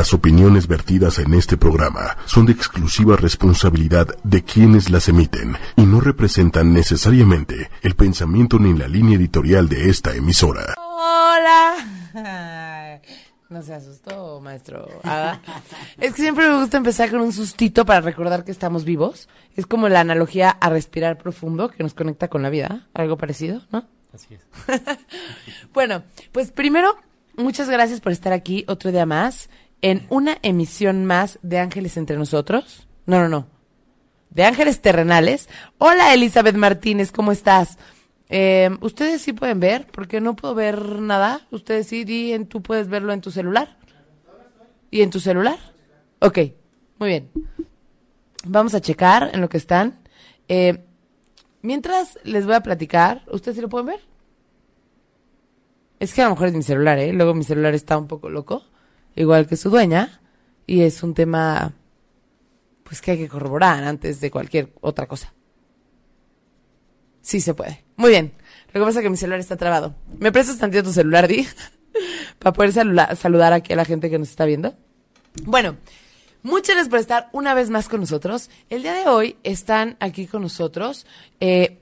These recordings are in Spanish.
Las opiniones vertidas en este programa son de exclusiva responsabilidad de quienes las emiten y no representan necesariamente el pensamiento ni la línea editorial de esta emisora. Hola. No se asustó, maestro. Es que siempre me gusta empezar con un sustito para recordar que estamos vivos. Es como la analogía a respirar profundo que nos conecta con la vida. Algo parecido, ¿no? Así es. bueno, pues primero, muchas gracias por estar aquí otro día más en una emisión más de Ángeles entre nosotros. No, no, no. De Ángeles Terrenales. Hola, Elizabeth Martínez, ¿cómo estás? Eh, Ustedes sí pueden ver, porque no puedo ver nada. Ustedes sí, di, en, tú puedes verlo en tu celular. ¿Y en tu celular? Ok, muy bien. Vamos a checar en lo que están. Eh, mientras les voy a platicar, ¿ustedes sí lo pueden ver? Es que a lo mejor es mi celular, ¿eh? Luego mi celular está un poco loco, igual que su dueña, y es un tema, pues que hay que corroborar antes de cualquier otra cosa. Sí se puede. Muy bien. Lo que pasa es que mi celular está trabado. ¿Me prestas tantito tu celular, Di? Para poder saludar aquí a la gente que nos está viendo. Bueno, muchas gracias por estar una vez más con nosotros. El día de hoy están aquí con nosotros eh,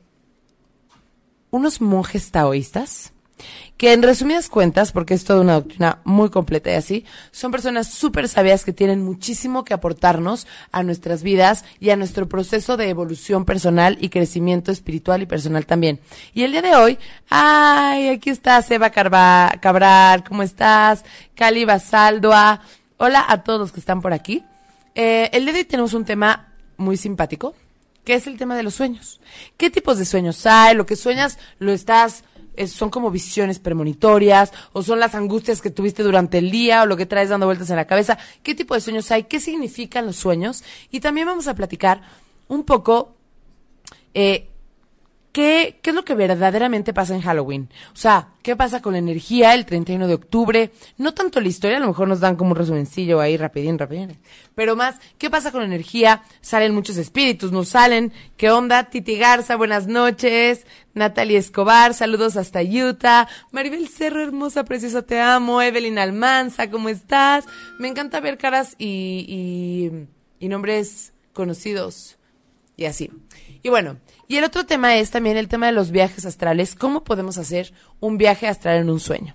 unos monjes taoístas que en resumidas cuentas, porque es toda una doctrina muy completa y así, son personas súper sabias que tienen muchísimo que aportarnos a nuestras vidas y a nuestro proceso de evolución personal y crecimiento espiritual y personal también. Y el día de hoy, ay, aquí está Seba Cabral, ¿cómo estás? Cali Basaldua, hola a todos que están por aquí. Eh, el día de hoy tenemos un tema muy simpático, que es el tema de los sueños. ¿Qué tipos de sueños hay? Lo que sueñas lo estás, son como visiones premonitorias, o son las angustias que tuviste durante el día, o lo que traes dando vueltas en la cabeza. ¿Qué tipo de sueños hay? ¿Qué significan los sueños? Y también vamos a platicar un poco eh, ¿qué, ¿qué es lo que verdaderamente pasa en Halloween? O sea, ¿qué pasa con la energía el 31 de octubre? No tanto la historia, a lo mejor nos dan como un resumencillo ahí rapidín, rapidín. Pero más, ¿qué pasa con la energía? Salen muchos espíritus, ¿no salen? ¿Qué onda? Titi Garza, buenas noches. Natalie Escobar, saludos hasta Utah. Maribel Cerro, hermosa, preciosa, te amo. Evelyn Almanza, ¿cómo estás? Me encanta ver caras y, y, y nombres conocidos y así. Y bueno, y el otro tema es también el tema de los viajes astrales. ¿Cómo podemos hacer un viaje astral en un sueño?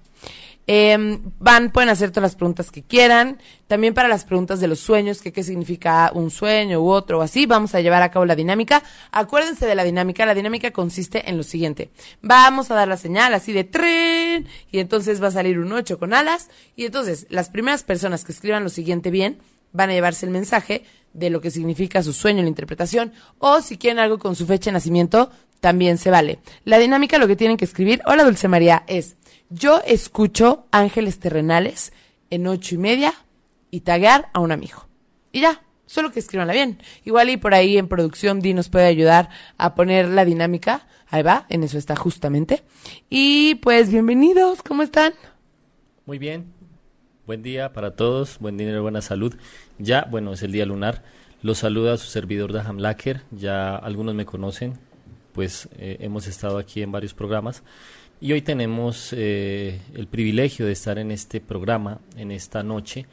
Eh, van, pueden hacer todas las preguntas que quieran. También para las preguntas de los sueños, qué significa un sueño u otro o así, vamos a llevar a cabo la dinámica. Acuérdense de la dinámica. La dinámica consiste en lo siguiente. Vamos a dar la señal así de tren y entonces va a salir un 8 con alas. Y entonces las primeras personas que escriban lo siguiente bien van a llevarse el mensaje de lo que significa su sueño, la interpretación, o si quieren algo con su fecha de nacimiento, también se vale. La dinámica, lo que tienen que escribir, hola Dulce María, es yo escucho ángeles terrenales en ocho y media y taguear a un amigo. Y ya, solo que escribanla bien. Igual y por ahí en producción Di nos puede ayudar a poner la dinámica. Ahí va, en eso está justamente. Y pues bienvenidos, ¿cómo están? Muy bien. Buen día para todos. Buen dinero, buena salud. Ya, bueno, es el día lunar. Los saluda su servidor Daham Lacker. Ya algunos me conocen, pues eh, hemos estado aquí en varios programas. Y hoy tenemos eh, el privilegio de estar en este programa, en esta noche.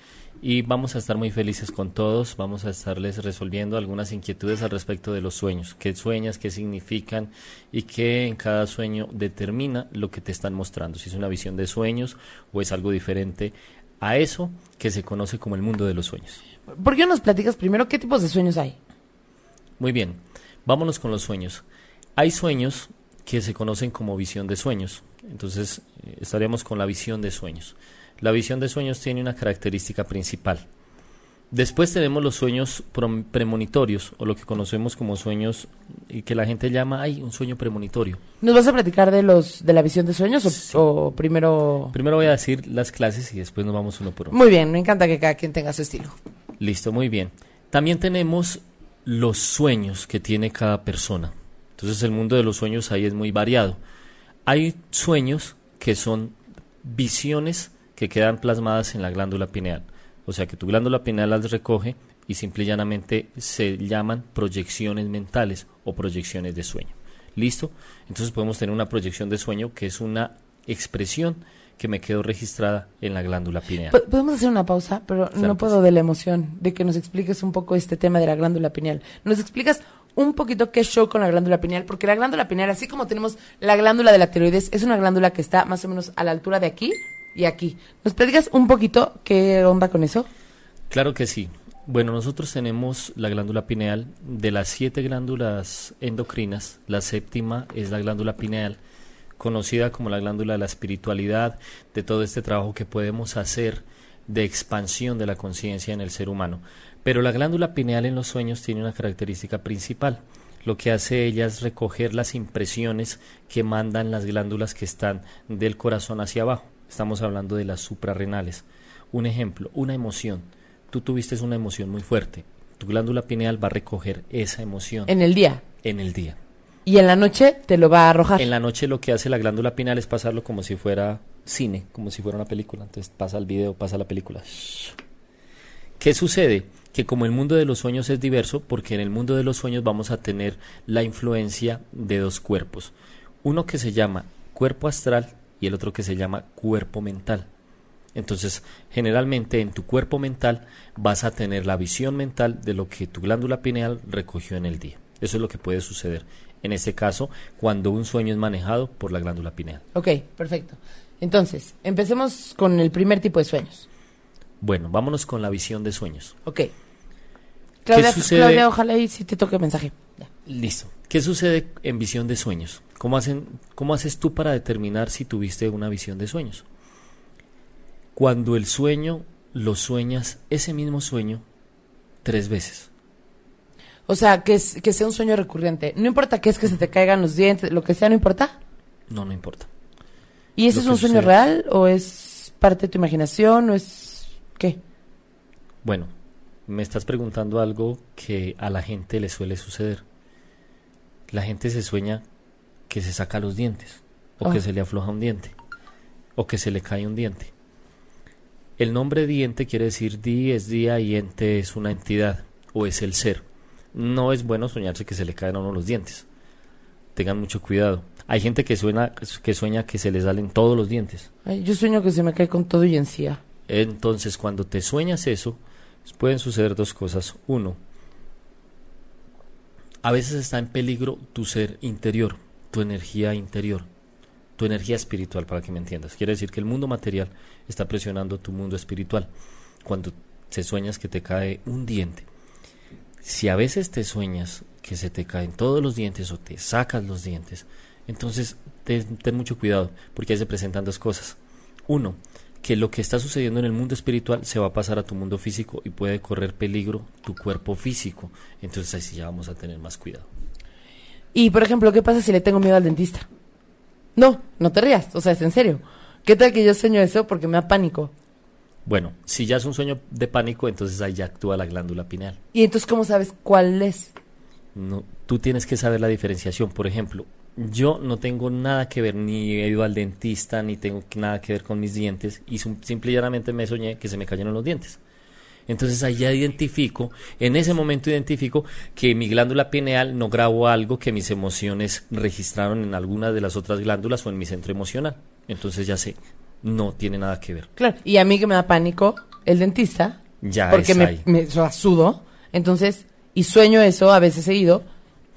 Y vamos a estar muy felices con todos. Vamos a estarles resolviendo algunas inquietudes al respecto de los sueños. ¿Qué sueñas? ¿Qué significan? Y qué en cada sueño determina lo que te están mostrando. Si es una visión de sueños o es algo diferente a eso que se conoce como el mundo de los sueños. ¿Por qué no nos platicas primero qué tipos de sueños hay? Muy bien, vámonos con los sueños. Hay sueños que se conocen como visión de sueños. Entonces, eh, estaríamos con la visión de sueños. La visión de sueños tiene una característica principal. Después tenemos los sueños premonitorios, o lo que conocemos como sueños y que la gente llama, ay, un sueño premonitorio. ¿Nos vas a platicar de los de la visión de sueños o, Sí. o primero? Primero voy a decir las clases y después nos vamos uno por uno. Muy bien, me encanta que cada quien tenga su estilo. Listo, muy bien. También tenemos los sueños que tiene cada persona. Entonces el mundo de los sueños ahí es muy variado. Hay sueños que son visiones que quedan plasmadas en la glándula pineal. O sea que tu glándula pineal las recoge y simple y llanamente se llaman proyecciones mentales o proyecciones de sueño. ¿Listo? Entonces podemos tener una proyección de sueño que es una expresión que me quedó registrada en la glándula pineal. Po- Podemos hacer una pausa, pero Claro no puedo sí. de la emoción de que nos expliques un poco este tema de la glándula pineal. ¿Nos explicas un poquito qué show con la glándula pineal? Porque la glándula pineal, así como tenemos la glándula de la tiroides, es una glándula que está más o menos a la altura de aquí y aquí. ¿Nos platicas un poquito qué onda con eso? Claro que sí. Bueno, nosotros tenemos la glándula pineal. De las siete glándulas endocrinas, la séptima es la glándula pineal, conocida como la glándula de la espiritualidad, de todo este trabajo que podemos hacer de expansión de la conciencia en el ser humano. Pero la glándula pineal en los sueños tiene una característica principal. Lo que hace ella es recoger las impresiones que mandan las glándulas que están del corazón hacia abajo. Estamos hablando de las suprarrenales. Un ejemplo, una emoción. Tú tuviste una emoción muy fuerte. Tu glándula pineal va a recoger esa emoción En el día. en el día. Y en la noche te lo va a arrojar. En la noche lo que hace la glándula pineal es pasarlo como si fuera cine, como si fuera una película. Entonces pasa el video, pasa la película. ¿Qué sucede? Que como el mundo de los sueños es diverso, porque en el mundo de los sueños vamos a tener la influencia de dos cuerpos. Uno que se llama cuerpo astral y el otro que se llama cuerpo mental. Entonces, generalmente en tu cuerpo mental vas a tener la visión mental de lo que tu glándula pineal recogió en el día. Eso es lo que puede suceder. En este caso, cuando un sueño es manejado por la glándula pineal. Ok, perfecto. Entonces, empecemos con el primer tipo de sueños. Bueno, vámonos con la visión de sueños. Ok. Claudia, sucede? Claudia, ojalá y si te toque mensaje. Ya. Listo. ¿Qué sucede en visión de sueños? ¿Cómo, hacen, ¿Cómo haces tú para determinar si tuviste una visión de sueños? Cuando el sueño lo sueñas, ese mismo sueño, tres veces. O sea, que, es- que sea un sueño recurrente. No importa que es que se te caigan los dientes, lo que sea, no importa. No, no importa. ¿Y ese Lo es un sueño sucede. real o es parte de tu imaginación o es qué? Bueno, me estás preguntando algo que a la gente le suele suceder. La gente se sueña que se saca los dientes, o Oh. que se le afloja un diente, o que se le cae un diente. El nombre diente quiere decir di es día y ente es una entidad, o es el ser. No es bueno soñarse que se le caen a uno los dientes. Tengan mucho cuidado. Hay gente que sueña que, sueña que se les salen todos los dientes. Ay, yo sueño que se me cae con todo y encía. Entonces, cuando te sueñas eso, pueden suceder dos cosas. Uno, a veces está en peligro tu ser interior, tu energía interior, tu energía espiritual, para que me entiendas. Quiere decir que el mundo material está presionando tu mundo espiritual. Cuando te sueñas que te cae un diente, si a veces te sueñas que se te caen todos los dientes o te sacas los dientes, entonces ten, mucho cuidado, porque ahí se presentan dos cosas. Uno, que lo que está sucediendo en el mundo espiritual se va a pasar a tu mundo físico y puede correr peligro tu cuerpo físico. Entonces ahí sí ya vamos a tener más cuidado. Y, por ejemplo, ¿qué pasa si le tengo miedo al dentista? No, no te rías, o sea, es en serio. ¿Qué tal que yo sueño eso porque me da pánico? Bueno, si ya es un sueño de pánico, entonces ahí ya actúa la glándula pineal. Y entonces, ¿cómo sabes cuál es? No, tú tienes que saber la diferenciación. Por ejemplo, yo no tengo nada que ver, ni he ido al dentista, ni tengo nada que ver con mis dientes, y sim- simple y llanamente me soñé que se me cayeron los dientes. Entonces ahí ya identifico, en ese momento identifico que mi glándula pineal no grabó algo que mis emociones registraron en alguna de las otras glándulas o en mi centro emocional. Entonces ya sé, no tiene nada que ver. Claro. Y a mí que me da pánico, el dentista, Ya porque es me, ahí. me o sea, sudo, entonces, y sueño eso a veces seguido,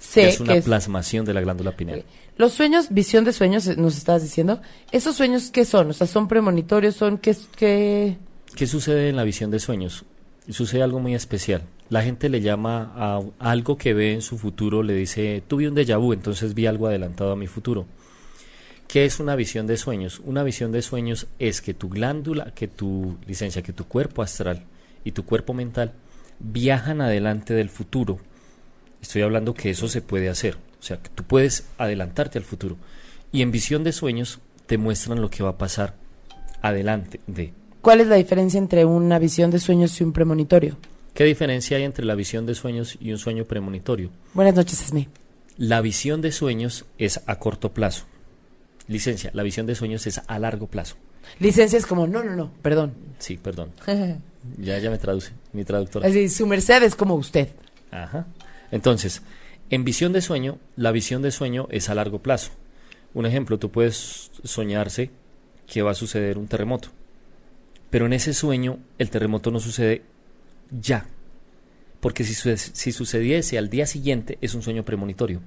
sé es una que es... plasmación de la glándula pineal. Los sueños, visión de sueños, eh, nos estabas diciendo, ¿esos sueños qué son? O sea, ¿son premonitorios? ¿Son qué? qué... ¿Qué sucede en la visión de sueños? Sucede algo muy especial. La gente le llama a algo que ve en su futuro, le dice, tuve un déjà vu, entonces vi algo adelantado a mi futuro. ¿Qué es una visión de sueños? Una visión de sueños es que tu glándula, que tu licencia, que tu cuerpo astral y tu cuerpo mental viajan adelante del futuro. Estoy hablando que eso se puede hacer. O sea, que tú puedes adelantarte al futuro. Y en visión de sueños te muestran lo que va a pasar adelante de. ¿Cuál es la diferencia entre una visión de sueños y un premonitorio? ¿Qué diferencia hay entre la visión de sueños y un sueño premonitorio? Buenas noches, Esme. La visión de sueños es a corto plazo. Licencia, la visión de sueños es a largo plazo. Licencia es como, no, no, no, perdón. Sí, perdón. Ya, ya me traduce, mi traductora. Así, su merced es como usted. Ajá. Entonces, en visión de sueño, la visión de sueño es a largo plazo. Un ejemplo, tú puedes soñarse que va a suceder un terremoto. Pero en ese sueño el terremoto no sucede ya. Porque si, si sucediese al día siguiente es un sueño premonitorio.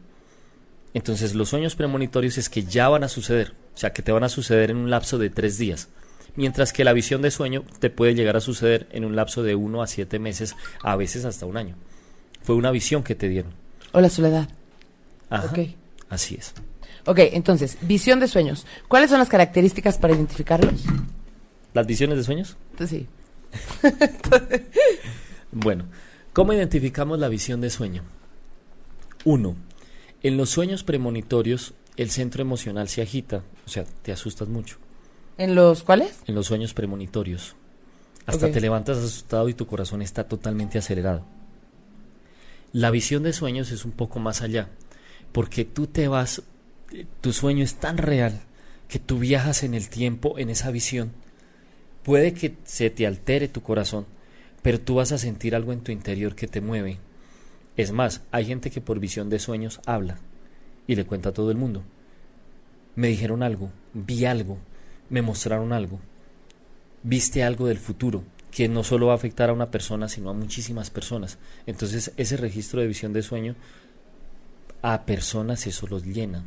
Entonces los sueños premonitorios es que ya van a suceder. O sea, que te van a suceder en un lapso de tres días. Mientras que la visión de sueño te puede llegar a suceder en un lapso de uno a siete meses, a veces hasta un año. Fue una visión que te dieron. Hola, Soledad. Ajá. Así es. Ok, entonces, visión de sueños. ¿Cuáles son las características para identificarlos? ¿Las visiones de sueños? Sí. bueno, ¿cómo identificamos la visión de sueño? Uno, en los sueños premonitorios el centro emocional se agita, o sea, te asustas mucho. ¿En los cuáles? En los sueños premonitorios. Hasta te levantas asustado y tu corazón está totalmente acelerado. La visión de sueños es un poco más allá, porque tú te vas, tu sueño es tan real que tú viajas en el tiempo en esa visión. Puede que se te altere tu corazón, pero tú vas a sentir algo en tu interior que te mueve. Es más, hay gente que por visión de sueños habla y le cuenta a todo el mundo. Me dijeron algo, vi algo, me mostraron algo, viste algo del futuro, que no solo va a afectar a una persona, sino a muchísimas personas. Entonces, ese registro de visión de sueño a personas eso los llena.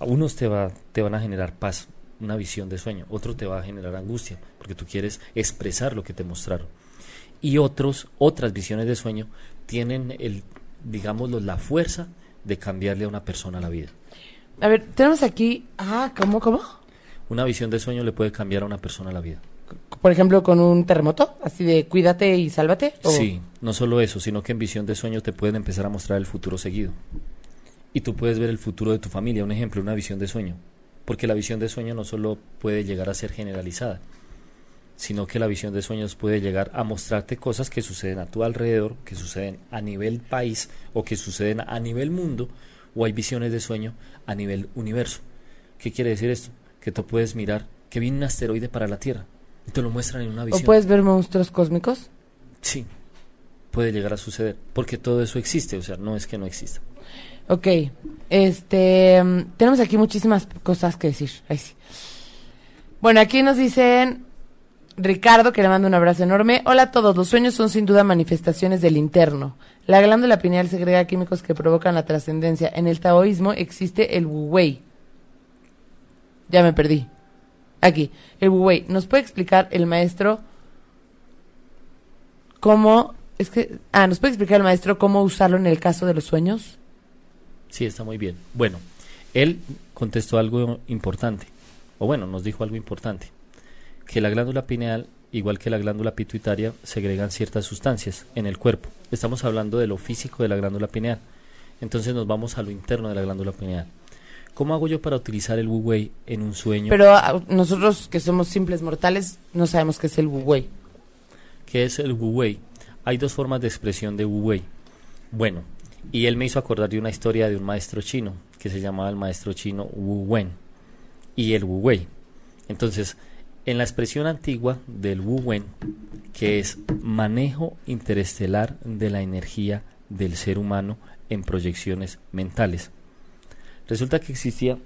A unos te, va, te van a generar paz, una visión de sueño, otro te va a generar angustia, porque tú quieres expresar lo que te mostraron. Y otros, otras visiones de sueño tienen el, digámoslo, la fuerza de cambiarle a una persona la vida. A ver, tenemos aquí, ah, ¿cómo, cómo? Una visión de sueño le puede cambiar a una persona la vida. Por ejemplo, con un terremoto, así de cuídate y sálvate. Sí, no solo eso, sino que en visión de sueño te pueden empezar a mostrar el futuro seguido. Y tú puedes ver el futuro de tu familia, un ejemplo, una visión de sueño. Porque la visión de sueño no solo puede llegar a ser generalizada, sino que la visión de sueños puede llegar a mostrarte cosas que suceden a tu alrededor, que suceden a nivel país o que suceden a nivel mundo, o hay visiones de sueño a nivel universo. ¿Qué quiere decir esto? Que tú puedes mirar que viene un asteroide para la Tierra y te lo muestran en una visión. ¿O puedes ver monstruos cósmicos? Sí, puede llegar a suceder, porque todo eso existe, o sea, no es que no exista. Ok, este, mm, tenemos aquí muchísimas cosas que decir. Bueno, aquí nos dicen Ricardo, que le mando un abrazo enorme. Hola a todos, los sueños son sin duda manifestaciones del interno. La glándula pineal segrega químicos que provocan la trascendencia. En el taoísmo existe el wu wei. Ya me perdí. Aquí, el wei. ¿Nos puede explicar el maestro cómo... Es que... Ah, ¿nos puede explicar el maestro cómo usarlo en el caso de los sueños? Sí, está muy bien. Bueno, él contestó algo importante. O bueno, nos dijo algo importante que la glándula pineal, igual que la glándula pituitaria, segregan ciertas sustancias en el cuerpo. Estamos hablando de lo físico de la glándula pineal. Entonces nos vamos a lo interno de la glándula pineal. ¿Cómo hago yo para utilizar el wu wei en un sueño? Pero ah, nosotros que somos simples mortales no sabemos qué es el wu wei. ¿Qué es el wu wei? Hay dos formas de expresión de wu wei. Bueno, y él me hizo acordar de una historia de un maestro chino que se llamaba el maestro chino Wu Wen y el Wu Wei. Entonces, en la expresión antigua del Wu Wen, que es manejo interestelar de la energía del ser humano en proyecciones mentales. Resulta que existía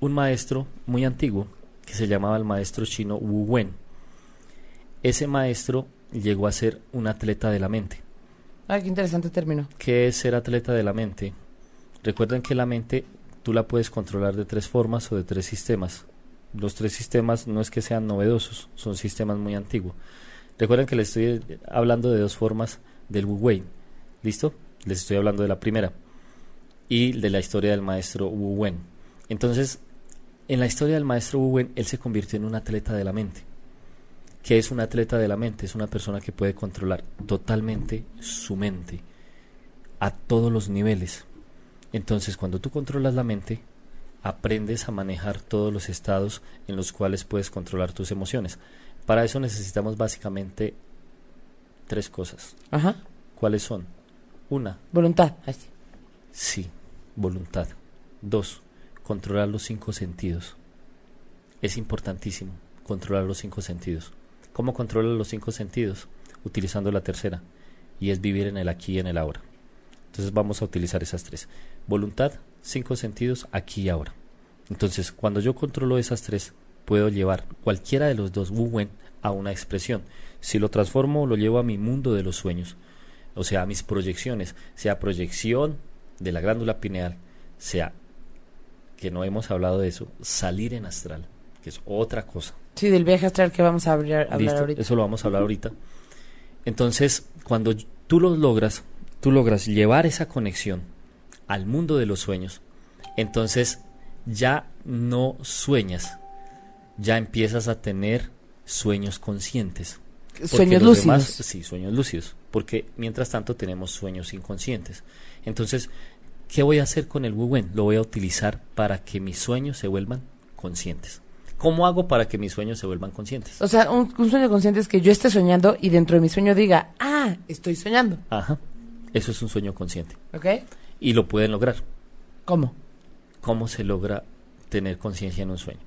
un maestro muy antiguo que se llamaba el maestro chino Wu Wen. Ese maestro llegó a ser un atleta de la mente. Ay, qué interesante término. ¿Qué es ser atleta de la mente? Recuerden que la mente tú la puedes controlar de tres formas o de tres sistemas los tres sistemas no es que sean novedosos, son sistemas muy antiguos. Recuerden que les estoy hablando de dos formas del Wu Wei. ¿Listo? Les estoy hablando de la primera y de la historia del maestro Wu Wen. Entonces, en la historia del maestro Wu Wen, él se convirtió en un atleta de la mente. ¿Qué es un atleta de la mente? Es una persona que puede controlar totalmente su mente a todos los niveles. Entonces, cuando tú controlas la mente, aprendes a manejar todos los estados en los cuales puedes controlar tus emociones. Para eso necesitamos básicamente tres cosas. Ajá. ¿Cuáles son? Una. Voluntad. Sí, voluntad. Dos, controlar los cinco sentidos. Es importantísimo controlar los cinco sentidos. ¿Cómo controlar los cinco sentidos? Utilizando la tercera, y es vivir en el aquí y en el ahora. Entonces vamos a utilizar esas tres. Voluntad, cinco sentidos, aquí y ahora. Entonces, cuando yo controlo esas tres, puedo llevar cualquiera de los dos Wu a una expresión. Si lo transformo, lo llevo a mi mundo de los sueños, o sea, a mis proyecciones, sea proyección de la glándula pineal, sea que no hemos hablado de eso, salir en astral, que es otra cosa. Sí, del viaje astral que vamos a hablar, ahorita. Eso lo vamos a hablar ahorita. Entonces, cuando tú lo logras, tú logras llevar esa conexión al mundo de los sueños, entonces ya no sueñas, ya empiezas a tener sueños conscientes. Sueños lúcidos. sí, sueños lúcidos, porque mientras tanto tenemos sueños inconscientes. Entonces, ¿qué voy a hacer con el Wu Lo voy a utilizar para que mis sueños se vuelvan conscientes. ¿Cómo hago para que mis sueños se vuelvan conscientes? O sea, un, sueño consciente es que yo esté soñando y dentro de mi sueño diga, ah, estoy soñando. Ajá. Eso es un sueño consciente. ¿Ok? Y lo pueden lograr. ¿Cómo? ¿Cómo se logra tener conciencia en un sueño?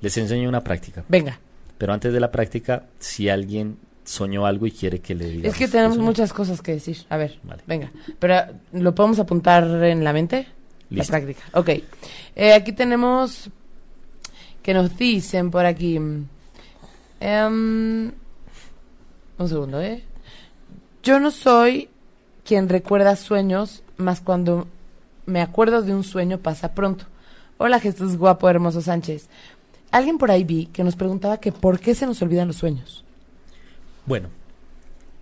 Les enseño una práctica. Venga. Pero antes de la práctica, si alguien soñó algo y quiere que le diga. Es que tenemos muchas cosas que decir. A ver, venga. Pero, ¿lo podemos apuntar en la mente? La práctica. Ok. Eh, aquí tenemos que nos dicen por aquí. Em, un segundo, ¿eh? Yo no soy quien recuerda sueños, más cuando me acuerdo de un sueño pasa pronto. Hola Jesús guapo, hermoso Sánchez. Alguien por ahí vi que nos preguntaba que por qué se nos olvidan los sueños. Bueno,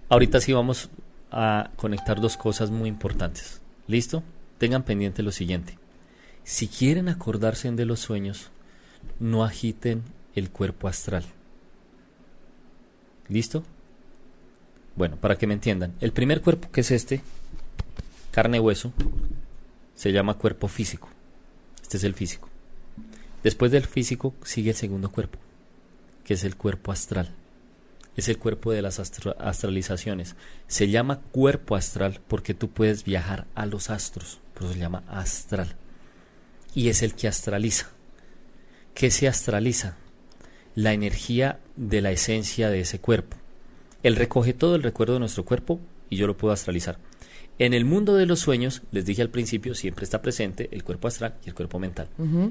ahorita sí vamos a conectar dos cosas muy importantes. ¿Listo? Tengan pendiente lo siguiente. Si quieren acordarse de los sueños, no agiten el cuerpo astral. ¿Listo? Bueno, para que me entiendan, el primer cuerpo que es este, carne y hueso, se llama cuerpo físico. Este es el físico. Después del físico sigue el segundo cuerpo, que es el cuerpo astral. Es el cuerpo de las astralizaciones. Se llama cuerpo astral porque tú puedes viajar a los astros, por eso se llama astral. Y es el que astraliza. ¿Qué se astraliza? La energía de la esencia de ese cuerpo. Él recoge todo el recuerdo de nuestro cuerpo y yo lo puedo astralizar. En el mundo de los sueños, les dije al principio, siempre está presente el cuerpo astral y el cuerpo mental.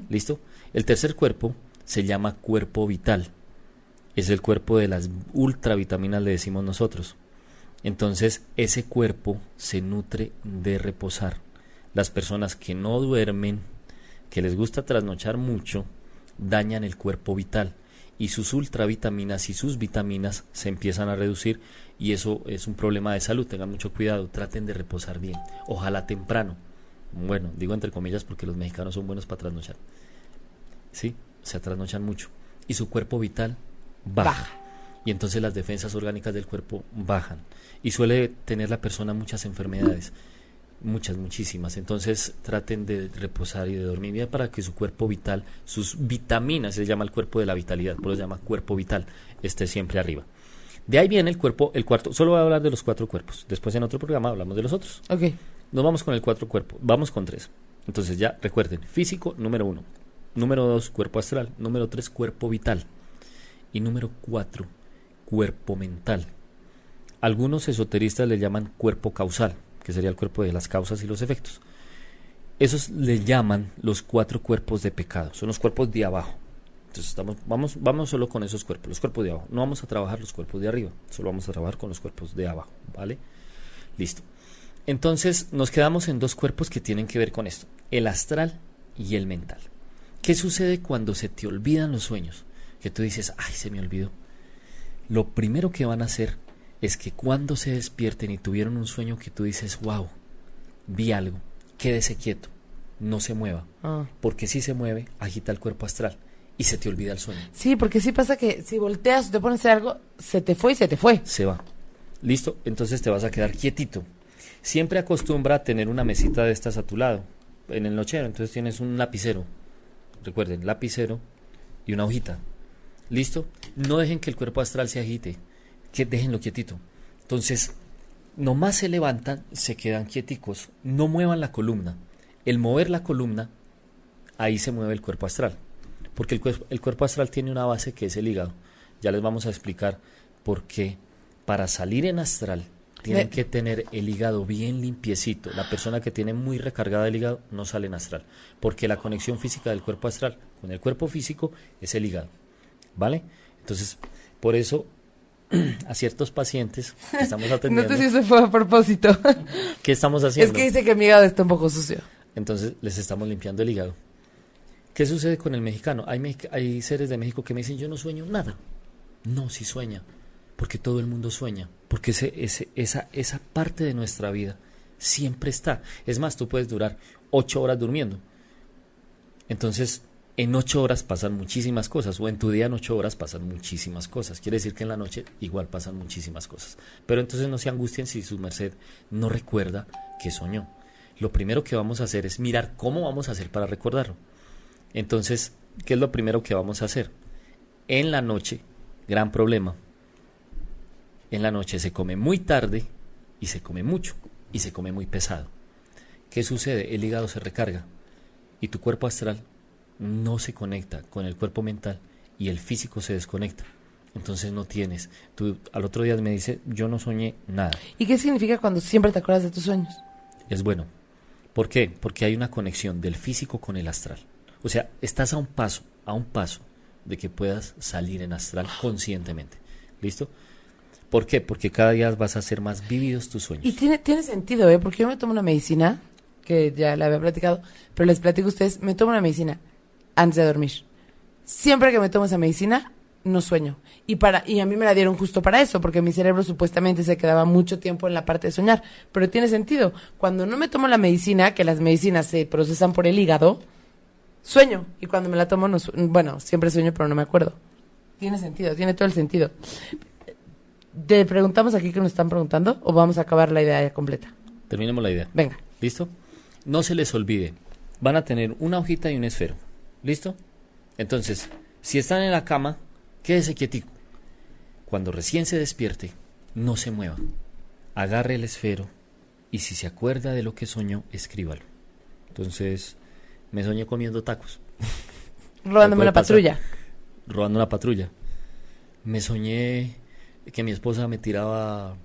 ¿Listo? El tercer cuerpo se llama cuerpo vital. Es el cuerpo de las ultravitaminas, le decimos nosotros. Entonces, ese cuerpo se nutre de reposar. Las personas que no duermen, que les gusta trasnochar mucho, dañan el cuerpo vital y sus ultravitaminas y sus vitaminas se empiezan a reducir y eso es un problema de salud. Tengan mucho cuidado, traten de reposar bien, ojalá temprano. Bueno, digo entre comillas porque los mexicanos son buenos para trasnochar. ¿Sí? Se trasnochan mucho y su cuerpo vital baja. Y entonces las defensas orgánicas del cuerpo bajan y suele tener la persona muchas enfermedades muchas, muchísimas. Entonces traten de reposar y de dormir bien para que su cuerpo vital, sus vitaminas, se llama el cuerpo de la vitalidad, por eso se llama cuerpo vital, esté siempre arriba. De ahí viene el cuerpo, el cuarto, solo voy a hablar de los cuatro cuerpos. Después en otro programa hablamos de los otros. Ok. Nos vamos con el cuatro cuerpo, vamos con tres. Entonces ya recuerden, físico número uno, número dos, cuerpo astral, número tres, cuerpo vital y número cuatro, cuerpo mental. Algunos esoteristas le llaman cuerpo causal, que sería el cuerpo de las causas y los efectos. Esos le llaman los cuatro cuerpos de pecado, son los cuerpos de abajo. Entonces estamos, vamos, vamos solo con esos cuerpos, los cuerpos de abajo. No vamos a trabajar los cuerpos de arriba, solo vamos a trabajar con los cuerpos de abajo, ¿vale? Listo. Entonces nos quedamos en dos cuerpos que tienen que ver con esto, el astral y el mental. ¿Qué sucede cuando se te olvidan los sueños? Que tú dices, ay, se me olvidó. Lo primero que van a hacer es que cuando se despierten y tuvieron un sueño que tú dices, wow, vi algo, quédese quieto, no se mueva. Ah. Porque si se mueve, agita el cuerpo astral y se te olvida el sueño. Sí, porque sí pasa que si volteas o te pones algo, se te fue y se te fue. Se va. Listo, entonces te vas a quedar quietito. Siempre acostumbra a tener una mesita de estas a tu lado, en el nochero. Entonces tienes un lapicero. Recuerden, lapicero y una hojita. ¿Listo? No dejen que el cuerpo astral se agite que déjenlo quietito. Entonces, nomás se levantan, se quedan quieticos, no muevan la columna. El mover la columna, ahí se mueve el cuerpo astral. Porque el, cuerpo, el cuerpo astral tiene una base que es el hígado. Ya les vamos a explicar por qué para salir en astral tienen que tener el hígado bien limpiecito. La persona que tiene muy recargada el hígado no sale en astral, porque la conexión física del cuerpo astral con el cuerpo físico es el hígado. ¿Vale? Entonces, por eso a ciertos pacientes que estamos No atendiendo, sé si eso fue a propósito. ¿qué estamos es haciendo? que dice que mi hígado está un poco sucio. Entonces les estamos limpiando el hígado. ¿Qué sucede con el mexicano? Hay, hay seres de México que me dicen, yo no sueño nada. No, sí sueña, porque todo el mundo sueña, porque ese, ese, esa, esa parte de nuestra vida siempre está. Es más, tú puedes durar ocho horas durmiendo. Entonces, en ocho horas pasan muchísimas cosas, o en tu día en ocho horas pasan muchísimas cosas. Quiere decir que en la noche igual pasan muchísimas cosas. Pero entonces no se angustien si su merced no recuerda que soñó. Lo primero que vamos a hacer es mirar cómo vamos a hacer para recordarlo. Entonces, ¿qué es lo primero que vamos a hacer? En la noche, gran problema. En la noche se come muy tarde y se come mucho y se come muy pesado. ¿Qué sucede? El hígado se recarga y tu cuerpo astral no se conecta con el cuerpo mental y el físico se desconecta. Entonces no tienes. Tú al otro día me dice, yo no soñé nada. ¿Y qué significa cuando siempre te acuerdas de tus sueños? Es bueno. ¿Por qué? Porque hay una conexión del físico con el astral. O sea, estás a un paso, a un paso de que puedas salir en astral conscientemente. ¿Listo? ¿Por qué? Porque cada día vas a hacer más vívidos tus sueños. Y tiene, tiene sentido, ¿eh? Porque yo me tomo una medicina, que ya la había platicado, pero les platico a ustedes, me tomo una medicina antes de dormir. Siempre que me tomo esa medicina, no sueño. Y para y a mí me la dieron justo para eso, porque mi cerebro supuestamente se quedaba mucho tiempo en la parte de soñar. Pero tiene sentido. Cuando no me tomo la medicina, que las medicinas se procesan por el hígado, sueño. Y cuando me la tomo, no bueno, siempre sueño, pero no me acuerdo. Tiene sentido, tiene todo el sentido. ¿Te preguntamos aquí que nos están preguntando o vamos a acabar la idea ya completa? Terminemos la idea. Venga. ¿Listo? No se les olvide. Van a tener una hojita y un esfero. ¿Listo? Entonces, si están en la cama, quédese quietico. Cuando recién se despierte, no se mueva. Agarre el esfero y si se acuerda de lo que soñó, escríbalo. Entonces, me soñé comiendo tacos, Robándome la pasar. patrulla. robando una patrulla. Me soñé que mi esposa me tiraba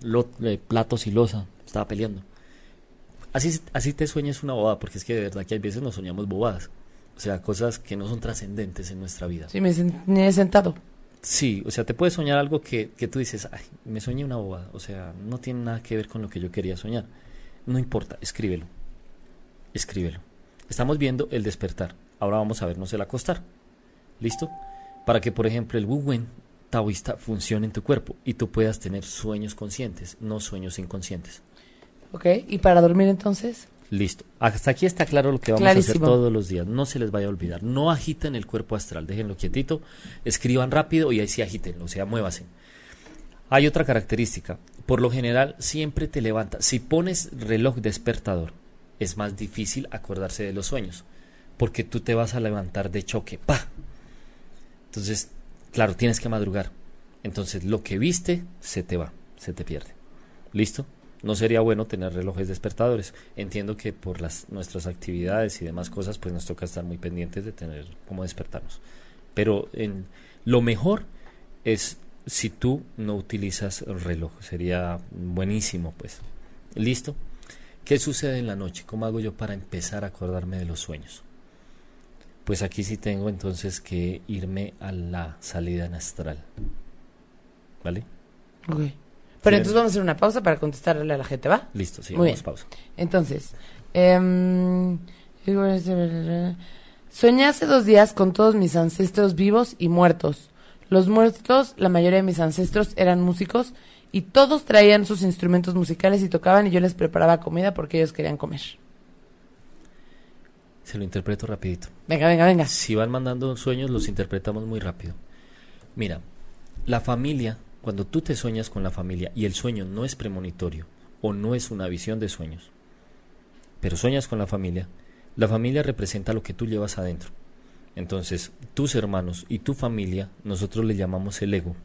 eh, platos y losa, estaba peleando. Así, así te sueñas una bobada, porque es que de verdad que hay veces nos soñamos bobadas. O sea, cosas que no son trascendentes en nuestra vida. Sí, me he sentado. Sí, o sea, te puedes soñar algo que, que tú dices, ay, me soñé una bobada. O sea, no tiene nada que ver con lo que yo quería soñar. No importa, escríbelo. Escríbelo. Estamos viendo el despertar. Ahora vamos a vernos el acostar. ¿Listo? Para que, por ejemplo, el Wu-Wen taoísta funcione en tu cuerpo y tú puedas tener sueños conscientes, no sueños inconscientes. ¿Ok? ¿Y para dormir entonces? Listo. Hasta aquí está claro lo que vamos a hacer todos los días. No se les vaya a olvidar. No agiten el cuerpo astral. Déjenlo quietito. Escriban rápido y ahí sí agítenlo. O sea, muévase. Hay otra característica. Por lo general, siempre te levantas. Si pones reloj despertador, es más difícil acordarse de los sueños. Porque tú te vas a levantar de choque. ¡Pa! Entonces, claro, tienes que madrugar. Entonces, lo que viste se te va, se te pierde. ¿Listo? No sería bueno tener relojes despertadores. Entiendo que por las nuestras actividades y demás cosas, pues nos toca estar muy pendientes de tener cómo despertarnos. Pero lo mejor es si tú no utilizas el reloj. Sería buenísimo, pues. ¿Listo? ¿Qué sucede en la noche? ¿Cómo hago yo para empezar a acordarme de los sueños? Pues aquí sí tengo entonces que irme a la salida en astral. ¿Vale? Ok. Pero entonces vamos a hacer una pausa para contestarle a la gente, ¿va? Listo, sí, Muy vamos bien. pausa. Entonces, em, soñé hace dos días con todos mis ancestros vivos y muertos. Los muertos, la mayoría de mis ancestros eran músicos y todos traían sus instrumentos musicales y tocaban y yo les preparaba comida porque ellos querían comer. Se lo interpreto rapidito. Venga, venga, venga. Si van mandando sueños, los interpretamos muy rápido. Mira, la familia, cuando tú te sueñas con la familia y el sueño no es premonitorio o no es una visión de sueños, pero sueñas con la familia, la familia representa lo que tú llevas adentro. Entonces, tus hermanos y tu familia, nosotros le llamamos el ego.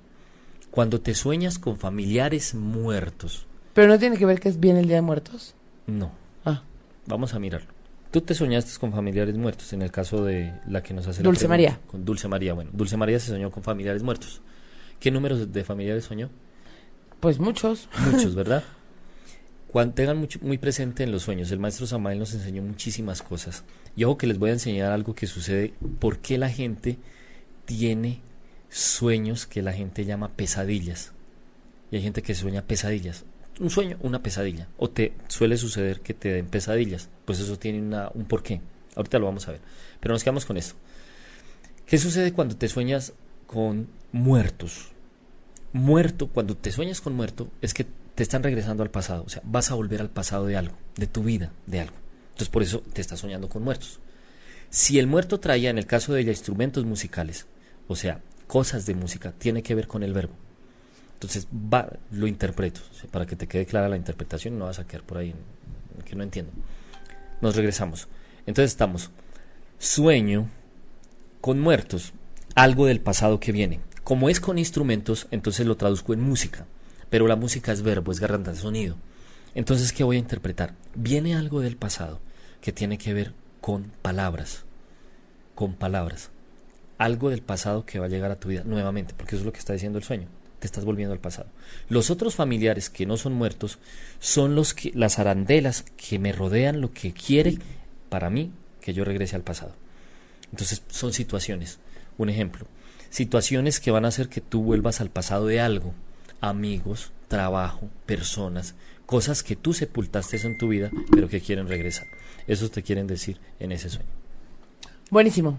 Cuando te sueñas con familiares muertos, Pero no tiene que ver que es bien el Día de Muertos. no, Ah, Vamos a mirarlo. Tú te soñaste con familiares muertos, en el caso de la que nos hace la Dulce pregunta, María. Con Dulce María, bueno. Dulce María se soñó con familiares muertos. ¿Qué números de familiares soñó? pues muchos. Muchos, ¿verdad? Cuando tengan mucho- muy presente en los sueños, el maestro Samael nos enseñó muchísimas cosas. Y ojo que les voy a enseñar algo que sucede, por qué la gente tiene sueños que la gente llama pesadillas. Y hay gente que sueña pesadillas. Un sueño, una pesadilla. O te suele suceder que te den pesadillas. Pues eso tiene una, un porqué. Ahorita lo vamos a ver. Pero nos quedamos con esto. ¿Qué sucede cuando te sueñas con muertos? Muerto, cuando te sueñas con muerto, es que te están regresando al pasado. O sea, vas a volver al pasado de algo, de tu vida, de algo. Entonces por eso te estás soñando con muertos. Si el muerto traía, en el caso de ella, instrumentos musicales, o sea, cosas de música, tiene que ver con el verbo. Entonces va, lo interpreto, para que te quede clara la interpretación, no vas a quedar por ahí que no entiendo. Nos regresamos. Entonces estamos, sueño con muertos, algo del pasado que viene. Como es con instrumentos, entonces lo traduzco en música, pero la música es verbo, es garganta, sonido. Entonces, ¿qué voy a interpretar? Viene algo del pasado que tiene que ver con palabras, con palabras. Algo del pasado que va a llegar a tu vida nuevamente, porque eso es lo que está diciendo el sueño. Te estás volviendo al pasado. Los otros familiares que no son muertos son los que, las arandelas que me rodean, lo que quiere para mí que yo regrese al pasado. Entonces son situaciones. Un ejemplo, situaciones que van a hacer que tú vuelvas al pasado de algo. Amigos, trabajo, personas, cosas que tú sepultaste en tu vida, pero que quieren regresar. Eso te quieren decir en ese sueño. Buenísimo.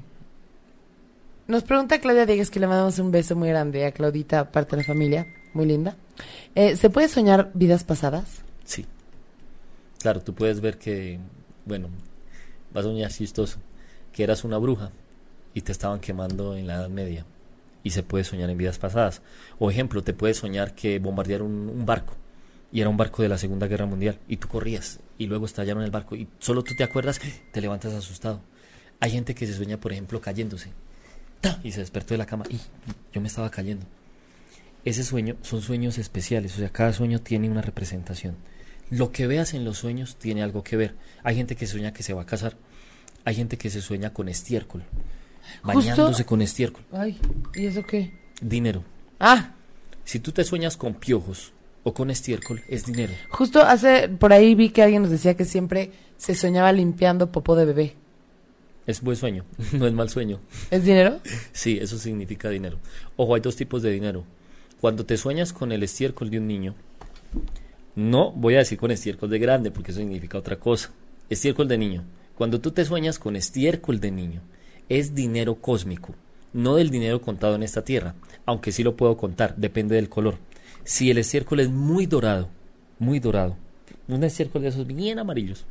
Nos pregunta Claudia Diegues que le mandamos un beso muy grande a Claudita, parte de la familia, muy linda. Eh, ¿Se puede soñar vidas pasadas? Sí. Claro, tú puedes ver que, bueno, vas a soñar chistoso, que eras una bruja y te estaban quemando en la Edad Media. Y se puede soñar en vidas pasadas. O ejemplo, te puedes soñar que bombardearon un barco y era un barco de la Segunda Guerra Mundial y tú corrías y luego estallaron el barco y solo tú te acuerdas, te levantas asustado. Hay gente que se sueña, por ejemplo, cayéndose y se despertó de la cama y yo me estaba cayendo. Ese sueño son sueños especiales, o sea, cada sueño tiene una representación. Lo que veas en los sueños tiene algo que ver. Hay gente que sueña que se va a casar, hay gente que se sueña con estiércol, bañándose con estiércol. Ay, ¿y eso qué? Dinero. Ah. Si tú te sueñas con piojos, o con estiércol es dinero. Justo hace, por ahí vi que alguien nos decía que siempre se soñaba limpiando popó de bebé. Es buen sueño, no es mal sueño. ¿Es dinero? Sí, eso significa dinero. Ojo, hay dos tipos de dinero. Cuando te sueñas con el estiércol de un niño, no voy a decir con estiércol de grande, porque eso significa otra cosa. Estiércol de niño. Cuando tú te sueñas con estiércol de niño, es dinero cósmico, no del dinero contado en esta tierra, aunque sí lo puedo contar, depende del color. Si el estiércol es muy dorado, muy dorado, un estiércol de esos bien amarillos.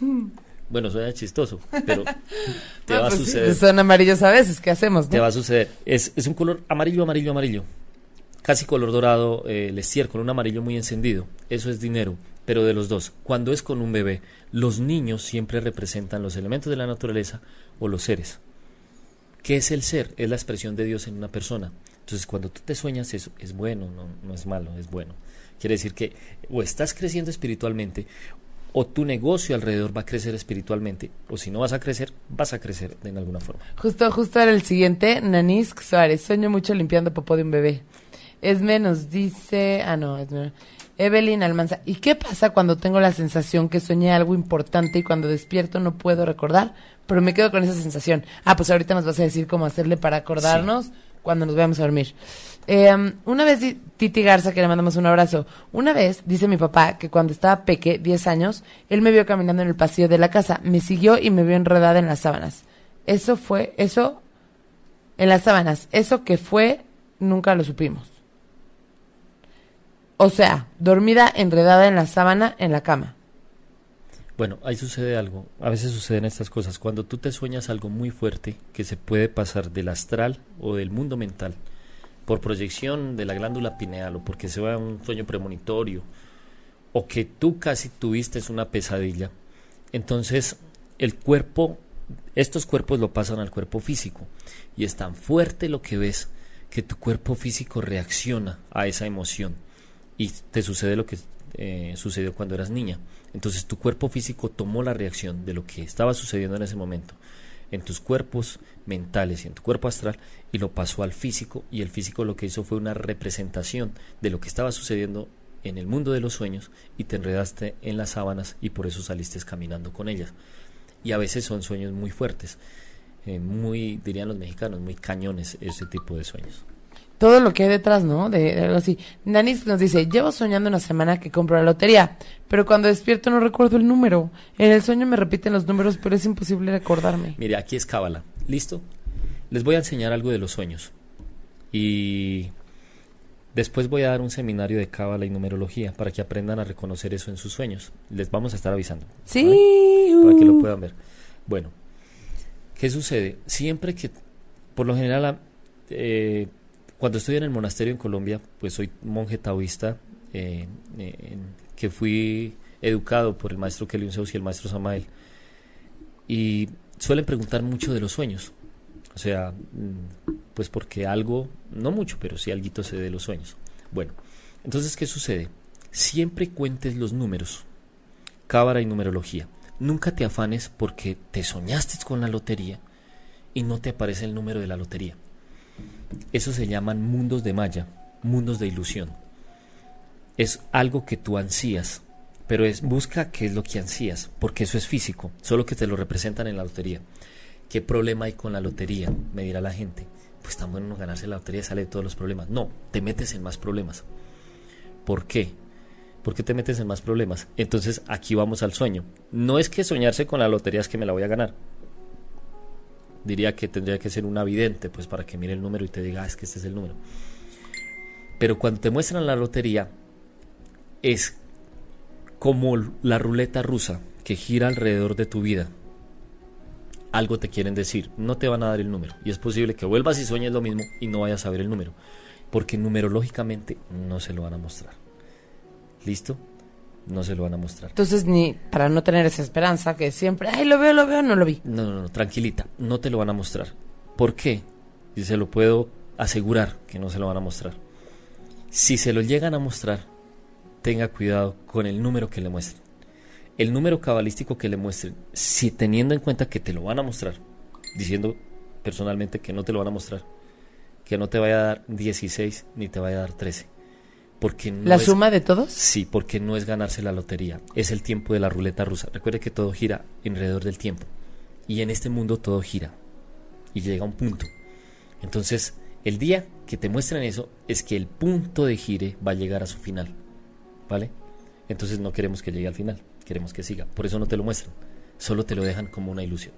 Bueno, suena chistoso, pero te va a pues suceder. son amarillos a veces, ¿qué hacemos? Te va a suceder. Es, un color amarillo, amarillo, amarillo. Casi color dorado, eh, el estiércol, un amarillo muy encendido. Eso es dinero, pero de los dos. Cuando es con un bebé, los niños siempre representan los elementos de la naturaleza o los seres. ¿Qué es el ser? Es la expresión de Dios en una persona. Entonces, cuando tú te sueñas eso, es bueno, no, no es malo, es bueno. Quiere decir que o estás creciendo espiritualmente o tu negocio alrededor va a crecer espiritualmente, o si no vas a crecer, vas a crecer de alguna forma. Justo, justo era el siguiente, Nanisk Suárez, sueño mucho limpiando popó de un bebé. Es menos, dice, ah no, es menos. Evelyn Almanza, ¿y qué pasa cuando tengo la sensación que soñé algo importante y cuando despierto no puedo recordar, pero me quedo con esa sensación? Ah, pues ahorita nos vas a decir cómo hacerle para acordarnos cuando nos vayamos a dormir. Em, una vez, Titi Garza, que le mandamos un abrazo, una vez, dice mi papá, que cuando estaba peque, 10 años, él me vio caminando en el pasillo de la casa, me siguió y me vio enredada en las sábanas. Eso fue, eso, en las sábanas, eso que fue, nunca lo supimos. O sea, dormida enredada en la sábana en la cama. Bueno, ahí sucede algo. A veces suceden estas cosas. Cuando tú te sueñas algo muy fuerte que se puede pasar del astral o del mundo mental por proyección de la glándula pineal o porque se va a un sueño premonitorio o que tú casi tuviste una pesadilla, entonces el cuerpo, estos cuerpos lo pasan al cuerpo físico y es tan fuerte lo que ves que tu cuerpo físico reacciona a esa emoción y te sucede lo que eh, sucedió cuando eras niña. Entonces tu cuerpo físico tomó la reacción de lo que estaba sucediendo en ese momento en tus cuerpos mentales y en tu cuerpo astral y lo pasó al físico y el físico lo que hizo fue una representación de lo que estaba sucediendo en el mundo de los sueños y te enredaste en las sábanas y por eso saliste caminando con ellas. Y a veces son sueños muy fuertes, eh, muy, dirían los mexicanos, muy cañones ese tipo de sueños. Todo lo que hay detrás, ¿no? De, de algo así. Danis nos dice, llevo soñando una semana que compro la lotería, pero cuando despierto no recuerdo el número. En el sueño me repiten los números, pero es imposible recordarme. Mire, aquí es cábala. ¿Listo? Les voy a enseñar algo de los sueños. Y después voy a dar un seminario de cábala y numerología para que aprendan a reconocer eso en sus sueños. Les vamos a estar avisando. Sí. ¿vale? Para que lo puedan ver. Bueno, ¿qué sucede? Siempre que, por lo general, eh, cuando estoy en el monasterio en Colombia, pues soy monje taoísta, eh, que fui educado por el maestro Kelly Zeus y el maestro Samael. Y suelen preguntar mucho de los sueños. O sea, mm, pues porque algo, no mucho, pero sí algo sé de los sueños. Bueno, entonces, ¿qué sucede? Siempre cuentes los números, cábala y numerología. Nunca te afanes porque te soñaste con la lotería y no te aparece el número de la lotería. Eso se llaman mundos de malla, mundos de ilusión. Es algo que tú ansías, pero es busca qué es lo que ansías, porque eso es físico, solo que te lo representan en la lotería. ¿Qué problema hay con la lotería? Me dirá la gente. Pues tan bueno ganarse la lotería sale de todos los problemas. No, te metes en más problemas. ¿Por qué? ¿Por qué te metes en más problemas? Entonces aquí vamos al sueño. No es que soñarse con la lotería es que me la voy a ganar. Diría que tendría que ser un avidente, pues para que mire el número y te diga, "Ah, es que este es el número. Pero cuando te muestran la lotería, es como la ruleta rusa que gira alrededor de tu vida. Algo te quieren decir, no te van a dar el número. Y es posible que vuelvas y sueñes lo mismo y no vayas a ver el número. Porque numerológicamente no se lo van a mostrar. ¿Listo? No se lo van a mostrar. Entonces, ni para no tener esa esperanza que siempre, ay, lo veo, lo veo, no lo vi. No, no, no, tranquilita, no te lo van a mostrar. ¿Por qué? Y se lo puedo asegurar que no se lo van a mostrar. Si se lo llegan a mostrar, tenga cuidado con el número que le muestren. El número cabalístico que le muestren, si teniendo en cuenta que te lo van a mostrar, diciendo personalmente que no te lo van a mostrar, que no te vaya a dar 16 ni te vaya a dar 13. Porque no ¿La es- suma de todos? Sí, porque no es ganarse la lotería, es el tiempo de la ruleta rusa. Recuerde que todo gira alrededor del tiempo. Y en este mundo todo gira. Y llega a un punto. Entonces, el día que te muestran eso es que el punto de gire va a llegar a su final. ¿Vale? Entonces no queremos que llegue al final, queremos que siga. Por eso no te lo muestran. Solo te lo dejan como una ilusión.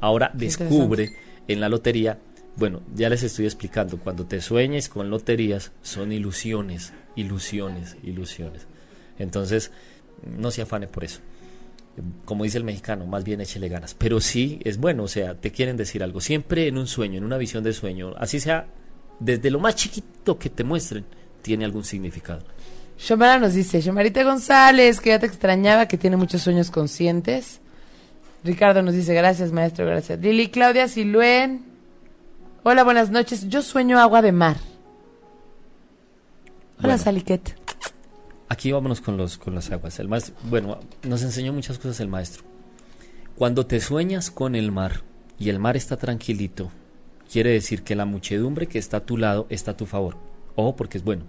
Ahora Qué descubre en la lotería, bueno, ya les estoy explicando, cuando te sueñes con loterías son ilusiones, ilusiones, ilusiones. Entonces, no se afane por eso. Como dice el mexicano, más bien échele ganas. Pero sí es bueno, o sea, te quieren decir algo. Siempre en un sueño, en una visión de sueño, así sea, desde lo más chiquito que te muestren, tiene algún significado. Xomara nos dice, Xomarita González, que ya te extrañaba, que tiene muchos sueños conscientes. Ricardo nos dice, gracias maestro, gracias. Lili Claudia Siluen. Hola, buenas noches. Yo sueño agua de mar. Hola, Bueno. Saliquet. Aquí vámonos con los con las aguas. El maestro, bueno, nos enseñó muchas cosas el maestro. Cuando te sueñas con el mar y el mar está tranquilito, quiere decir que la muchedumbre que está a tu lado está a tu favor. Ojo, porque es bueno.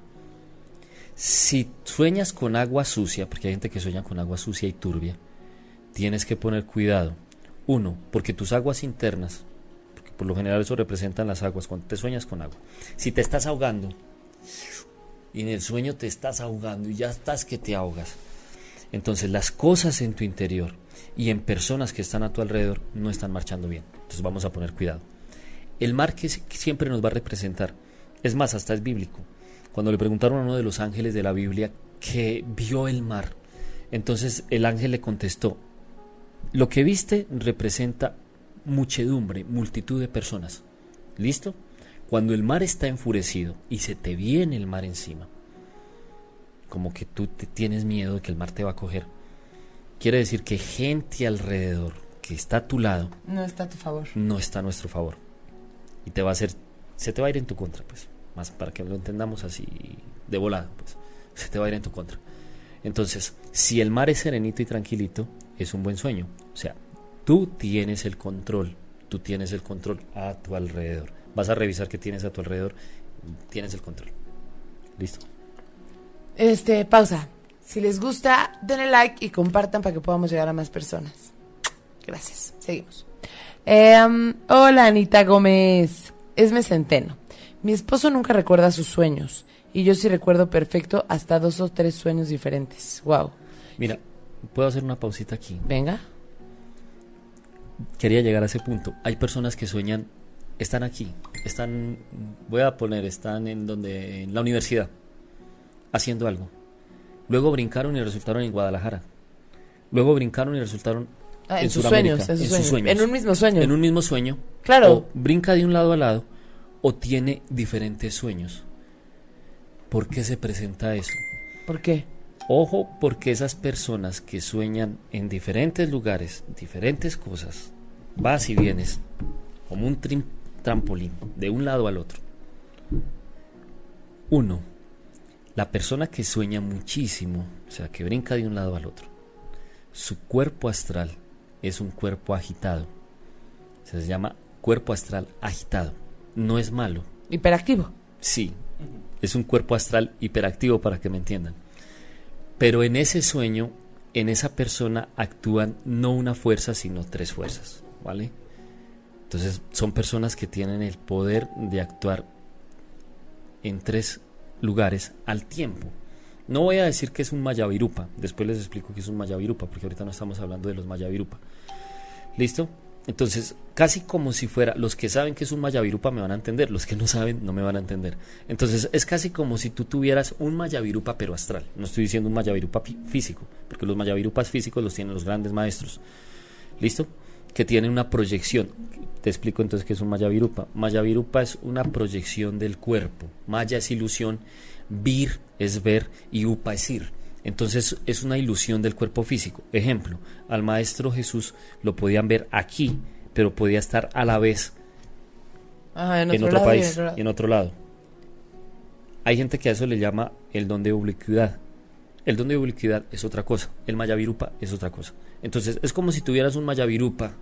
Si sueñas con agua sucia, porque hay gente que sueña con agua sucia y turbia, tienes que poner cuidado. Uno, porque tus aguas internas, por lo general eso representan las aguas, cuando te sueñas con agua. Si te estás ahogando, y en el sueño te estás ahogando y ya estás que te ahogas. Entonces las cosas en tu interior y en personas que están a tu alrededor no están marchando bien. Entonces vamos a poner cuidado. El mar que, siempre nos va a representar, es más, hasta es bíblico. Cuando le preguntaron a uno de los ángeles de la Biblia que vio el mar, entonces el ángel le contestó, lo que viste representa muchedumbre, multitud de personas. ¿Listo? Cuando el mar está enfurecido y se te viene el mar encima, como que tú te tienes miedo de que el mar te va a coger, quiere decir que gente alrededor que está a tu lado No está a tu favor. no está a nuestro favor. Y te va a hacer, se te va a ir en tu contra, pues. Más para que lo entendamos así de volada, pues. Se te va a ir en tu contra. Entonces, si el mar es serenito y tranquilito, es un buen sueño. O sea, tú tienes el control. Tú tienes el control a tu alrededor. Vas a revisar qué tienes a tu alrededor. Tienes el control. ¿Listo? Este, pausa. Si les gusta, denle like y compartan para que podamos llegar a más personas. Gracias. Seguimos. Em, hola, Anita Gómez. Esme Centeno. Mi esposo nunca recuerda sus sueños y yo sí recuerdo perfecto hasta dos o tres sueños diferentes. Wow. Mira, puedo hacer una pausita aquí. Venga. Quería llegar a ese punto. Hay personas que sueñan, están aquí, están, voy a poner, están en donde, en la universidad, haciendo algo. Luego brincaron y resultaron en Guadalajara. Luego brincaron y resultaron Ah, en, en sus sueños, en sus en sus sueños. sueños. En un mismo sueño. en un mismo sueño. Claro. O brinca de un lado a lado o tiene diferentes sueños. ¿Por qué se presenta eso? ¿Por qué? Ojo, porque esas personas que sueñan en diferentes lugares, diferentes cosas, vas y vienes, como un trim- trampolín, de un lado al otro. Uno, la persona que sueña muchísimo, o sea, que brinca de un lado al otro, su cuerpo astral es un cuerpo agitado. Se llama cuerpo astral agitado. No es malo, Hiperactivo. Sí, es un cuerpo astral hiperactivo para que me entiendan. Pero en ese sueño, en esa persona actúan no una fuerza, sino tres fuerzas, ¿vale? Entonces son personas que tienen el poder de actuar en tres lugares al tiempo. No voy a decir que es un mayavirupa, después les explico que es un mayavirupa, porque ahorita no estamos hablando de los mayavirupa. ¿Listo? Entonces, casi como si fuera, los que saben que es un mayavirupa me van a entender, los que no saben no me van a entender. Entonces, es casi como si tú tuvieras un mayavirupa pero astral. No estoy diciendo un mayavirupa fí- físico, porque los mayavirupas físicos los tienen los grandes maestros. ¿Listo? Que tienen una proyección. Te explico entonces qué es un mayavirupa. Mayavirupa es una proyección del cuerpo. Maya es ilusión, vir es ver y upa es ir. Entonces es una ilusión del cuerpo físico. Ejemplo, al Maestro Jesús lo podían ver aquí, pero podía estar a la vez Ah, en otro, en país otro y en otro lado. Hay gente que a eso le llama el don de ubicuidad. El don de ubicuidad es otra cosa. El mayavirupa es otra cosa. Entonces es como si tuvieras un mayavirupa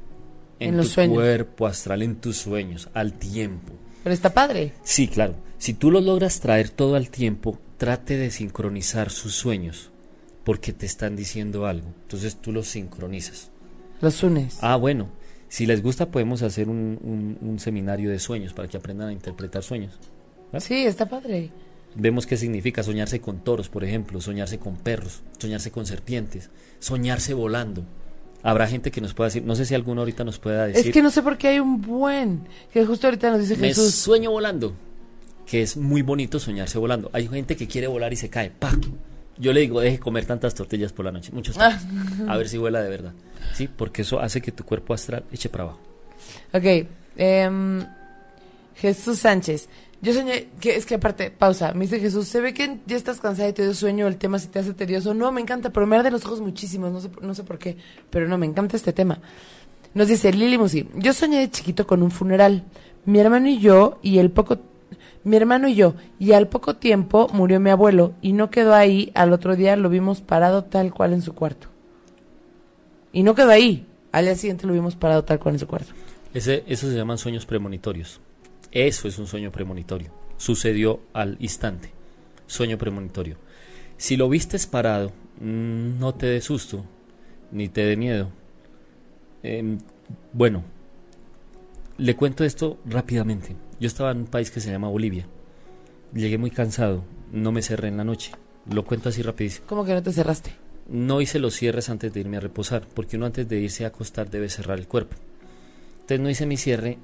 en, tu cuerpo astral, en tus sueños, al tiempo. Pero está padre. Sí, claro. Si tú lo logras traer todo al tiempo, trate de sincronizar sus sueños, porque te están diciendo algo. Entonces tú los sincronizas. Los unes. Ah, bueno. Si les gusta, podemos hacer un, un- un seminario de sueños para que aprendan a interpretar sueños. Sí, está padre. Vemos qué significa soñarse con toros, por ejemplo, soñarse con perros, soñarse con serpientes, soñarse volando. Habrá gente que nos pueda decir, no sé si alguno ahorita nos pueda decir, Es que no sé por qué hay un buen. Que justo ahorita nos dice me Jesús. sueño volando, que es muy bonito soñarse volando. Hay gente que quiere volar y se cae, pa. Yo le digo, deje comer tantas tortillas por la noche, muchos tacos, a ver si vuela de verdad. Sí, porque eso hace que tu cuerpo astral eche para abajo. Ok. em, Jesús Sánchez. Yo soñé, que es que aparte, pausa, me dice Jesús, se ve que ya estás cansada y te dio sueño, el tema se te hace tedioso. No, me encanta, pero me arde los ojos muchísimos, no sé, no sé por qué, pero no, me encanta este tema. Nos dice Lili Musi, yo soñé de chiquito con un funeral. Mi hermano y yo, y el poco, mi hermano y yo, y al poco tiempo murió mi abuelo, y no quedó ahí, al otro día lo vimos parado tal cual en su cuarto. Y no quedó ahí, al día siguiente lo vimos parado tal cual en su cuarto. Ese, eso se llaman sueños premonitorios. Eso es un sueño premonitorio. Sucedió al instante. Sueño premonitorio. Si lo vistes parado, mm, no te dé susto, ni te dé miedo. Em, bueno, le cuento esto rápidamente. Yo estaba en un país que se llama Bolivia. Llegué muy cansado, no me cerré en la noche. Lo cuento así rapidísimo. ¿Cómo que no te cerraste? No hice los cierres antes de irme a reposar, porque uno antes de irse a acostar debe cerrar el cuerpo. Entonces no hice mi cierre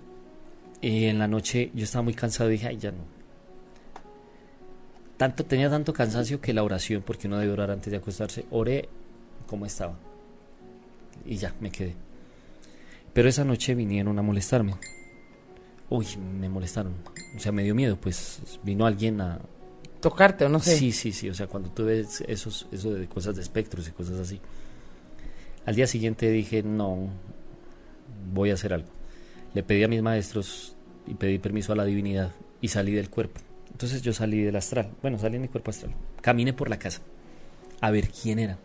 y en la noche yo estaba muy cansado y dije, ay, ya no. Tanto, tenía tanto cansancio que la oración, porque uno debe orar antes de acostarse, oré como estaba. Y ya, me quedé. Pero esa noche vinieron a molestarme. Uy, me molestaron. O sea, me dio miedo, pues vino alguien a, Tocarte o no sé. Sí, sí, sí. O sea, cuando tú ves esos, eso de cosas de espectros y cosas así. Al día siguiente dije, no, voy a hacer algo. Le pedí a mis maestros y pedí permiso a la divinidad y salí del cuerpo. Entonces yo salí del astral. Bueno, salí en mi cuerpo astral. Caminé por la casa a ver quién era.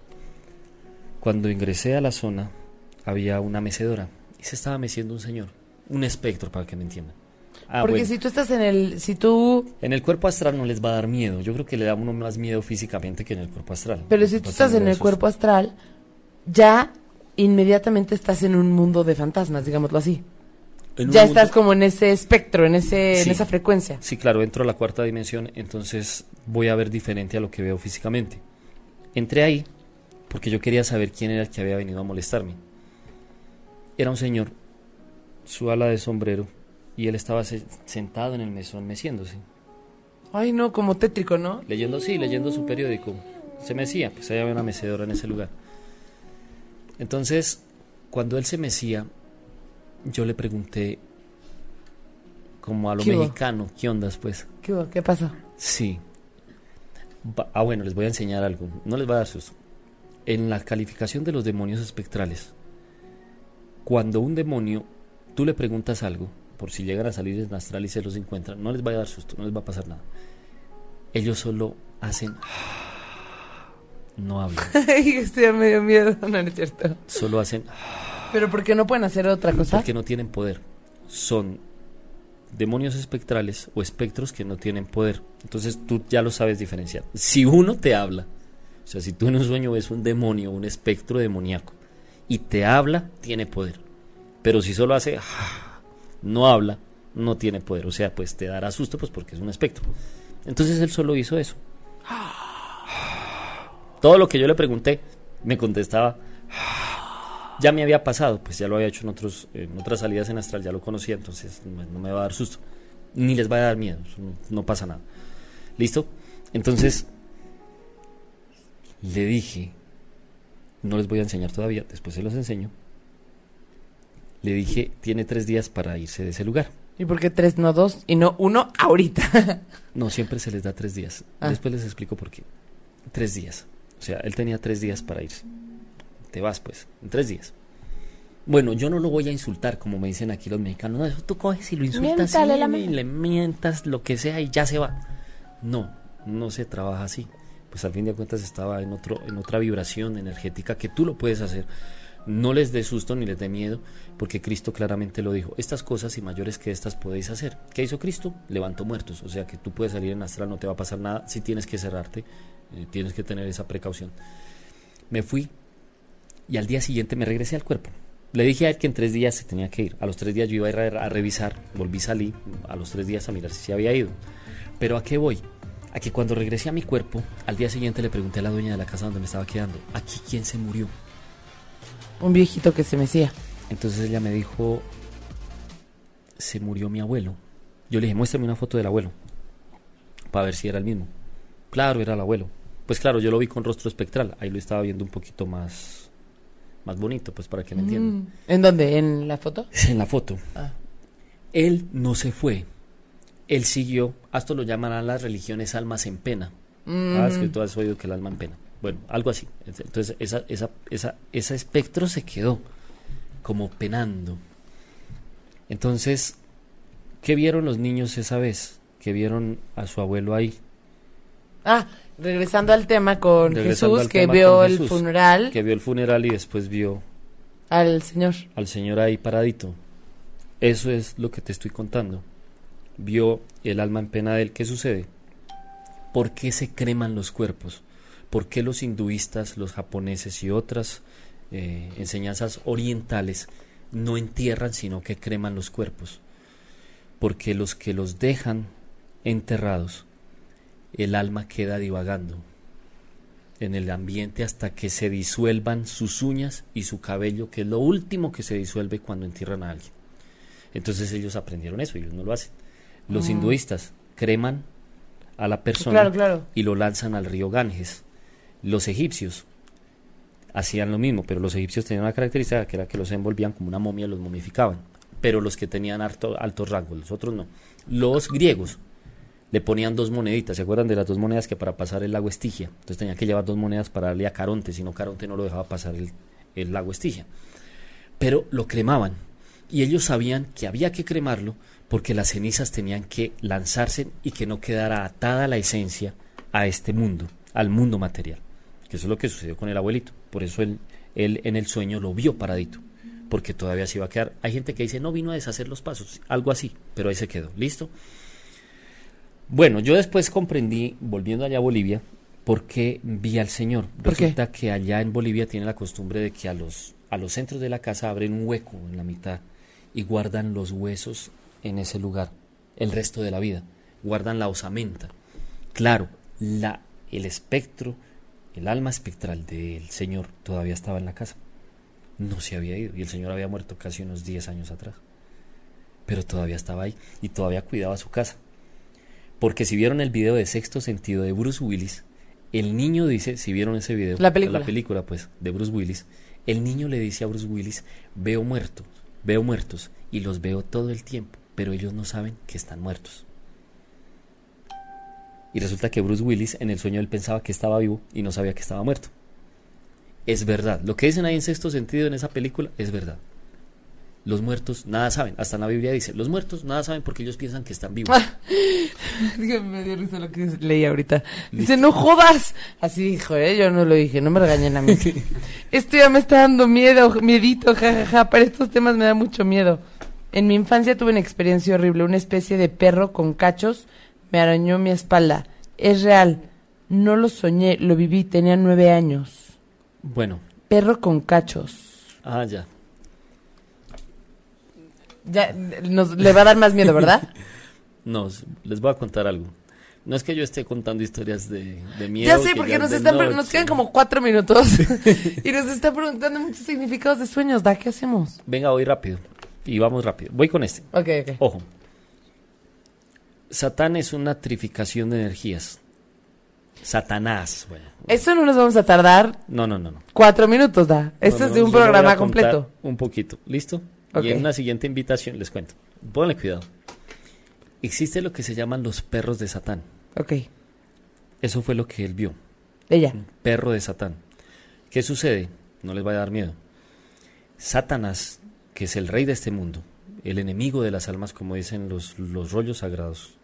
Cuando ingresé a la zona había una mecedora y se estaba meciendo un señor. Un espectro, para que me entiendan. Ah, Porque bueno. si tú estás en el, si tú, En el cuerpo astral no les va a dar miedo. Yo creo que le da a uno más miedo físicamente que en el cuerpo astral. pero si tú estás en el cuerpo astral, ya inmediatamente estás en un mundo de fantasmas, digámoslo así. Ya mundo- estás como en ese espectro, en ese, en esa frecuencia. Sí, claro, entro a la cuarta dimensión, entonces voy a ver diferente a lo que veo físicamente. Entré ahí porque yo quería saber quién era el que había venido a molestarme. Era un señor, su ala de sombrero, y él estaba se- sentado en el mesón meciéndose. Ay, no, como tétrico, ¿no? Leyendo, sí, leyendo su periódico. Se mecía, pues ahí había una mecedora en ese lugar. Entonces, cuando él se mecía, yo le pregunté, como a lo ¿Qué hubo? mexicano, ¿qué ondas, pues? ¿Qué, hubo? ¿Qué pasó? Sí. Ah, bueno, les voy a enseñar algo. No les va a dar susto. En la calificación de los demonios espectrales, cuando un demonio, tú le preguntas algo, por si llegan a salir en astral y se los encuentran, no les va a dar susto, no les va a pasar nada. Ellos solo hacen... No hablan, Ay, estoy a medio miedo, no, no es cierto. solo hacen... Pero ¿por qué no pueden hacer otra cosa? Porque no tienen poder. Son demonios espectrales o espectros que no tienen poder. Entonces tú ya lo sabes diferenciar. Si uno te habla, o sea, si tú en un sueño ves un demonio, un espectro demoníaco, y te habla, tiene poder. Pero si solo hace, no habla, no tiene poder. O sea, pues te dará susto, pues porque es un espectro. Entonces él solo hizo eso. Todo lo que yo le pregunté, me contestaba. Ya me había pasado, pues ya lo había hecho en, otros, en otras salidas en astral, ya lo conocía, entonces no, no me va a dar susto. Ni les va a dar miedo, no pasa nada. ¿Listo? Entonces, le dije, no les voy a enseñar todavía, después se los enseño. Le dije, tiene tres días para irse de ese lugar. ¿Y por qué tres, no dos? Y no uno ahorita. No, siempre se les da tres días. Ah. Después les explico por qué. Tres días. O sea, él tenía tres días para irse. Te vas, pues, en tres días. Bueno, yo no lo voy a insultar, como me dicen aquí los mexicanos. No, eso tú coges y lo insultas y le mientas lo que sea y ya se va. No, no se trabaja así. Pues al fin de cuentas estaba en, otro, en otra vibración energética que tú lo puedes hacer. No les dé susto ni les dé miedo, porque Cristo claramente lo dijo. Estas cosas y mayores que estas podéis hacer. ¿Qué hizo Cristo? Levantó muertos. O sea que tú puedes salir en astral, no te va a pasar nada. Si tienes que cerrarte, eh, tienes que tener esa precaución. Me fui y al día siguiente me regresé al cuerpo. Le dije a él que en tres días se tenía que ir. A los tres días yo iba a ir a, a revisar, volví salí a los tres días a mirar si se había ido. Pero ¿a qué voy? A que cuando regresé a mi cuerpo, al día siguiente le pregunté a la dueña de la casa donde me estaba quedando, ¿aquí quién se murió? Un viejito que se mecía. Entonces ella me dijo, se murió mi abuelo. Yo le dije, muéstrame una foto del abuelo, para ver si era el mismo. Claro, era el abuelo. Pues claro, yo lo vi con rostro espectral, ahí lo estaba viendo un poquito más, más bonito, pues para que me entiendan. Mm. ¿En dónde? ¿En la foto? En la foto. Ah. Él no se fue. Él siguió, a esto lo llaman las religiones almas en pena. Ah, es que tú has oído que el alma en pena. Bueno, algo así. Entonces, esa, esa, esa, ese espectro se quedó como penando. Entonces, ¿qué vieron los niños esa vez? Que vieron a su abuelo ahí. Ah, regresando al tema con Regresando Jesús, que vio el Jesús, funeral Que vio el funeral y después vio al Señor. al señor ahí paradito. Eso es lo que te estoy contando. Vio el alma en pena de él. ¿Qué sucede? ¿Por qué se creman los cuerpos? ¿Por qué los hinduistas, los japoneses y otras eh, enseñanzas orientales no entierran sino que creman los cuerpos? Porque los que los dejan enterrados, el alma queda divagando en el ambiente hasta que se disuelvan sus uñas y su cabello, que es lo último que se disuelve cuando entierran a alguien. Entonces ellos aprendieron eso, ellos no lo hacen. Los hinduistas creman a la persona Claro, claro. y lo lanzan al río Ganges. Los egipcios hacían lo mismo, pero los egipcios tenían una característica que era que los envolvían como una momia, los momificaban. Pero los que tenían alto, altos rangos, los otros no. Los griegos le ponían dos moneditas, ¿se acuerdan de las dos monedas que para pasar el lago Estigia? Entonces tenían que llevar dos monedas para darle a Caronte, si no Caronte no lo dejaba pasar el, el lago Estigia. Pero lo cremaban y ellos sabían que había que cremarlo porque las cenizas tenían que lanzarse y que no quedara atada la esencia a este mundo, al mundo material. Que eso es lo que sucedió con el abuelito. Por eso él, él en el sueño lo vio paradito, porque todavía se iba a quedar. Hay gente que dice, no vino a deshacer los pasos, algo así, pero ahí se quedó. ¿Listo? Bueno, yo después comprendí, volviendo allá a Bolivia, por qué vi al Señor. Resulta que allá en Bolivia tiene la costumbre de que a los, a los centros de la casa abren un hueco en la mitad y guardan los huesos en ese lugar el resto de la vida, guardan la osamenta. Claro, la, el espectro, el alma espectral del Señor todavía estaba en la casa. No se había ido y el Señor había muerto casi unos 10 años atrás. Pero todavía estaba ahí y todavía cuidaba su casa. Porque si vieron el video de Sexto Sentido de Bruce Willis, el niño dice, si vieron ese video, La película. la película pues de Bruce Willis, el niño le dice a Bruce Willis, veo muertos, veo muertos y los veo todo el tiempo, pero ellos no saben que están muertos. Y resulta que Bruce Willis en el sueño él pensaba que estaba vivo y no sabía que estaba muerto. Es verdad, lo que dicen ahí en sexto sentido en esa película es verdad. Los muertos nada saben, hasta en la Biblia dice, los muertos nada saben porque ellos piensan que están vivos. Me dio risa lo que leí ahorita. Dice, no jodas. Así dijo, ¿eh? Yo no lo dije, no me regañen a mí. Esto ya me está dando miedo, miedito, jajaja. Para estos temas me da mucho miedo. En mi infancia tuve una experiencia horrible. Una especie de perro con cachos me arañó mi espalda. Es real. No lo soñé, lo viví, tenía nueve años. Bueno, Perro con cachos. ah, ya. Ya, nos, le va a dar más miedo, ¿verdad? No, les voy a contar algo. No es que yo esté contando historias de, de miedo. Ya sé, que porque nos, están, quedan como cuatro minutos y nos están preguntando muchos significados de sueños. ¿Da qué hacemos? Venga, voy rápido. Y vamos rápido. Voy con este. Ok, ok. Ojo. Satán es una trificación de energías. Satanás. Bueno. Eso no nos vamos a tardar No, no, no. no. cuatro minutos, da. Esto No, es de un programa completo. Un poquito. ¿Listo? Y en una siguiente invitación les cuento. Ponle cuidado. Existe lo que se llaman los perros de Satán. Ok. Eso fue lo que él vio. Ella. un perro de Satán. ¿Qué sucede? No les va a dar miedo. Satanás, que es el rey de este mundo, el enemigo de las almas, como dicen los, los rollos sagrados,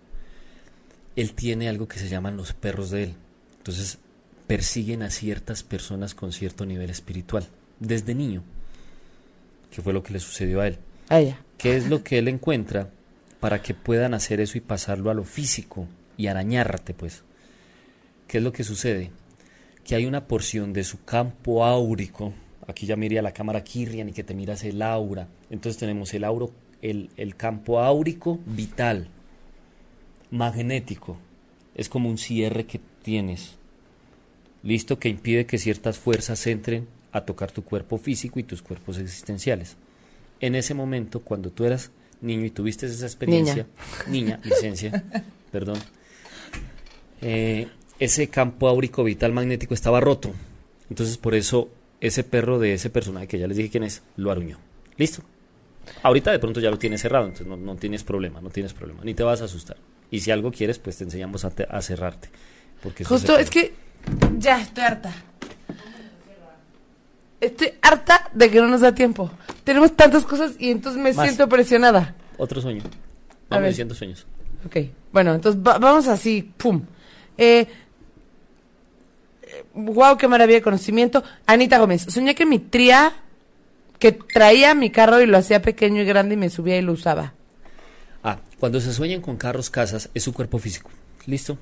él tiene algo que se llaman los perros de él. Entonces, persiguen a ciertas personas con cierto nivel espiritual, desde niño, que fue lo que le sucedió a él. A ella. ¿Qué es lo que él encuentra para que puedan hacer eso y pasarlo a lo físico y arañarte, pues? ¿Qué es lo que sucede? Que hay una porción de su campo áurico, aquí ya mire a la cámara Kirrian y que te miras el aura. Entonces tenemos el, auro, el, el campo áurico vital, magnético. Es como un cierre que tienes. Listo, que impide que ciertas fuerzas entren a tocar tu cuerpo físico y tus cuerpos existenciales. En ese momento, cuando tú eras niño y tuviste esa experiencia, niña, licencia, perdón, eh, ese campo áurico vital magnético estaba roto. Entonces, por eso, ese perro de ese personaje que ya les dije quién es, lo aruñó. ¿Listo? Ahorita de pronto ya lo tienes cerrado, entonces no, no tienes problema, no tienes problema, ni te vas a asustar. Y si algo quieres, pues te enseñamos a, te- a cerrarte. Porque Justo, es que ya estoy harta. Estoy harta de que no nos da tiempo. Tenemos tantas cosas y entonces me Más. siento presionada. Otro sueño. A Vamos ver. diciendo sueños. Ok, bueno, entonces va- vamos así, pum. Eh, wow, qué maravilla de conocimiento. Anita Gómez, soñé que mi tría, que traía mi carro y lo hacía pequeño y grande y me subía y lo usaba. Ah, cuando se sueñan con carros, casas, es su cuerpo físico. ¿Listo?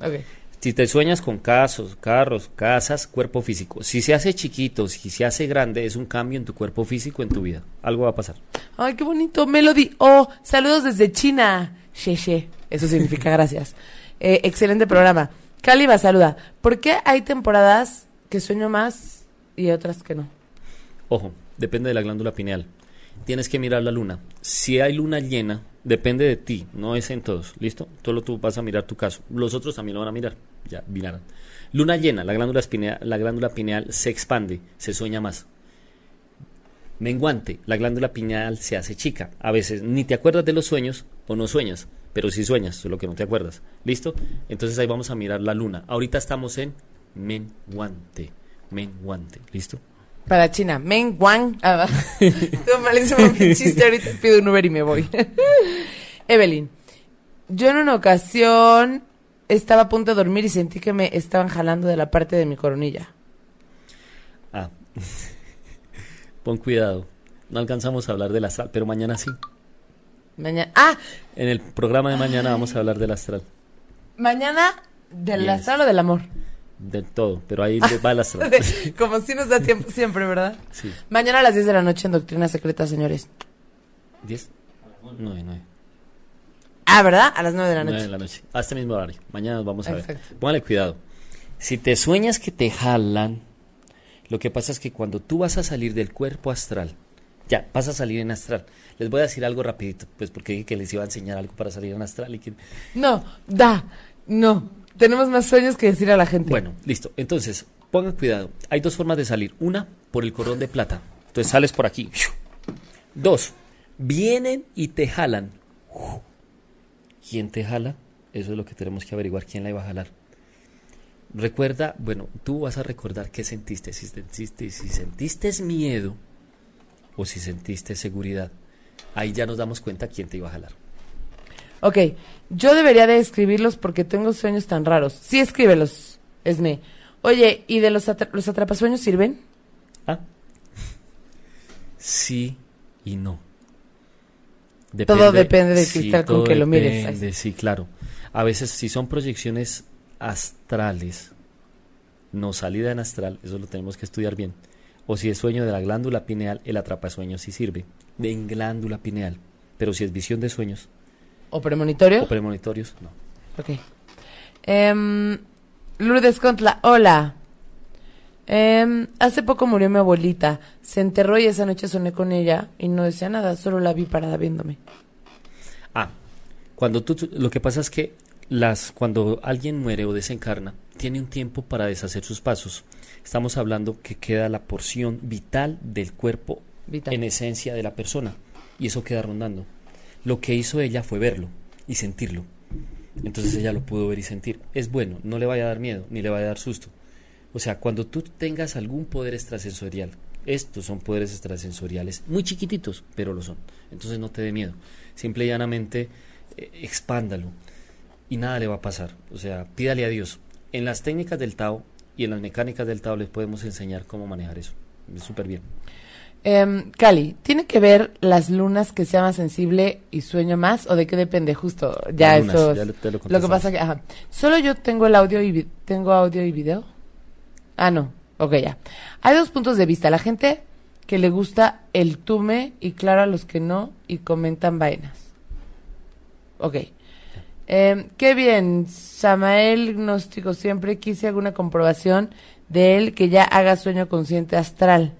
Ok. Si te sueñas con casos, carros, casas, cuerpo físico. Si se hace chiquito, si se hace grande, es un cambio en tu cuerpo físico, en tu vida. Algo va a pasar. Ay, qué bonito. Melody. Oh, saludos desde China. Sheche. Eso significa gracias. Eh, excelente programa. Caliba saluda. ¿Por qué hay temporadas que sueño más y otras que no? Ojo, depende de la glándula pineal. Tienes que mirar la luna. Si hay luna llena, depende de ti, no es en todos. ¿Listo? Solo tú vas a mirar tu caso. Los otros también lo van a mirar. Ya, mirarán. Luna llena, la glándula la glándula pineal se expande, se sueña más. Menguante, la glándula pineal se hace chica. A veces ni te acuerdas de los sueños o no sueñas, pero sí sueñas, solo que no te acuerdas. ¿Listo? Entonces ahí vamos a mirar la luna. Ahorita estamos en menguante. Menguante. ¿Listo? Para China. Meng Wang. Ah, malísimo mi chiste. Ahorita pido un Uber y me voy. Evelyn. Yo en una ocasión estaba a punto de dormir y sentí que me estaban jalando de la parte de mi coronilla. Ah, pon cuidado. No alcanzamos a hablar del astral, pero mañana sí. Mañana. Ah, En el programa de mañana vamos a hablar del astral. mañana del Yes. astral o del amor. Del todo, pero ahí va el astral. Como si nos da tiempo siempre, ¿verdad? Sí. Mañana a las 10 de la noche en Doctrina Secreta, señores. 10, 9, 9. Ah, ¿verdad? A las 9 de la 9 noche. de la noche. A este mismo horario. Mañana nos vamos a ver. Póngale cuidado. Si te sueñas que te jalan, lo que pasa es que cuando tú vas a salir del cuerpo astral, ya, vas a salir en astral. Les voy a decir algo rapidito, pues porque dije que les iba a enseñar algo para salir en astral y que... No, da, no. Tenemos más sueños que decir a la gente. Bueno, listo. Entonces, pongan cuidado. Hay dos formas de salir. Una, por el cordón de plata. Entonces sales por aquí. Dos, vienen y te jalan. ¿Quién te jala? Eso es lo que tenemos que averiguar. ¿Quién la iba a jalar? Recuerda, bueno, tú vas a recordar qué sentiste. Si sentiste, si sentiste miedo o si sentiste seguridad. Ahí ya nos damos cuenta quién te iba a jalar. Ok, yo debería de escribirlos porque tengo sueños tan raros. Sí, escríbelos, Esme. Oye, ¿y de los, atra- los atrapasueños sirven? ¿Ah? Sí y no. Todo depende del cristal con que lo mires. depende, Sí, claro. A veces, si son proyecciones astrales, no salida en astral, eso lo tenemos que estudiar bien. O si es sueño de la glándula pineal, el atrapasueños sí sirve. En glándula pineal. Pero si es visión de sueños ¿O premonitorio? o premonitorios, no. Ok. Em, Lourdes Contla, hola. Em, hace poco murió mi abuelita. Se enterró y esa noche soné con ella y no decía nada, solo la vi parada viéndome. Ah, cuando tú, tú- lo que pasa es que las, cuando alguien muere o desencarna, tiene un tiempo para deshacer sus pasos. Estamos hablando que queda la porción vital del cuerpo Vital. en esencia de la persona y eso queda rondando. Lo que hizo ella fue verlo y sentirlo. Entonces ella lo pudo ver y sentir. Es bueno, no le vaya a dar miedo ni le vaya a dar susto. O sea, cuando tú tengas algún poder extrasensorial, estos son poderes extrasensoriales muy chiquititos, pero lo son. Entonces no te dé miedo. Simple y llanamente eh, expándalo y nada le va a pasar. O sea, pídale a Dios. En las técnicas del Tao y en las mecánicas del Tao les podemos enseñar cómo manejar eso. Es súper bien. Em, Cali, ¿tiene que ver las lunas que sea más sensible y sueño más o de qué depende justo? Ya lunas, eso. ya lo- lo lo que pasa que, ajá, solo yo tengo el audio y tengo audio y video. Ah, no. Ok, ya. Hay dos puntos de vista. La gente que le gusta el tume y claro a los que no y comentan vainas. Ok. Em, qué bien, Samael Gnóstico. Siempre quise alguna comprobación de él que ya haga sueño consciente astral.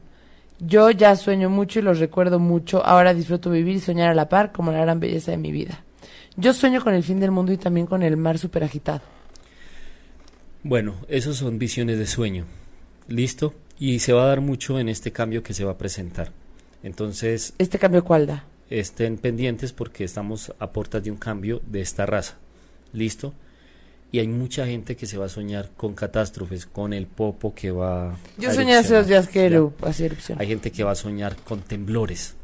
Yo ya sueño mucho y los recuerdo mucho. Ahora disfruto vivir y soñar a la par como la gran belleza de mi vida. Yo sueño con el fin del mundo y también con el mar super agitado. Bueno, esos son visiones de sueño. ¿Listo? Y se va a dar mucho en este cambio que se va a presentar. Entonces, ¿Este cambio cuál da? estén pendientes porque estamos a puertas de un cambio de esta raza. ¿Listo? Y hay mucha gente que se va a soñar con catástrofes, con el popo que va Yo a soñé hace dos días que hacía erupción. Hay gente que va a soñar con temblores.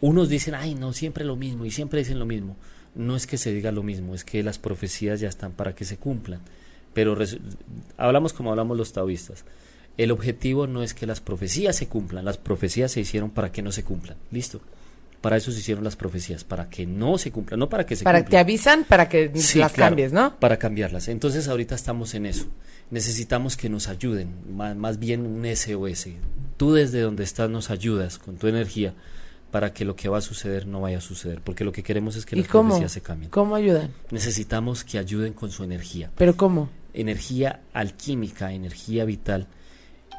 Unos dicen, ay, no, siempre lo mismo, y siempre dicen lo mismo. No es que se diga lo mismo, es que las profecías ya están para que se cumplan. Pero hablamos como hablamos los taoístas. El objetivo no es que las profecías se cumplan, las profecías se hicieron para que no se cumplan. ¿Listo? Para eso se hicieron las profecías, para que no se cumplan, no para que se Para que cumplan. te avisan para que Sí, las claro, cambies, ¿no? Para cambiarlas. Entonces ahorita estamos en eso. Necesitamos que nos ayuden, más, más bien un SOS. Tú desde donde estás nos ayudas con tu energía para que lo que va a suceder no vaya a suceder, porque lo que queremos es que ¿Y las cómo? profecías se cambien. ¿Cómo ayudan? Necesitamos que ayuden con su energía, ¿Pero cómo? Energía alquímica, energía vital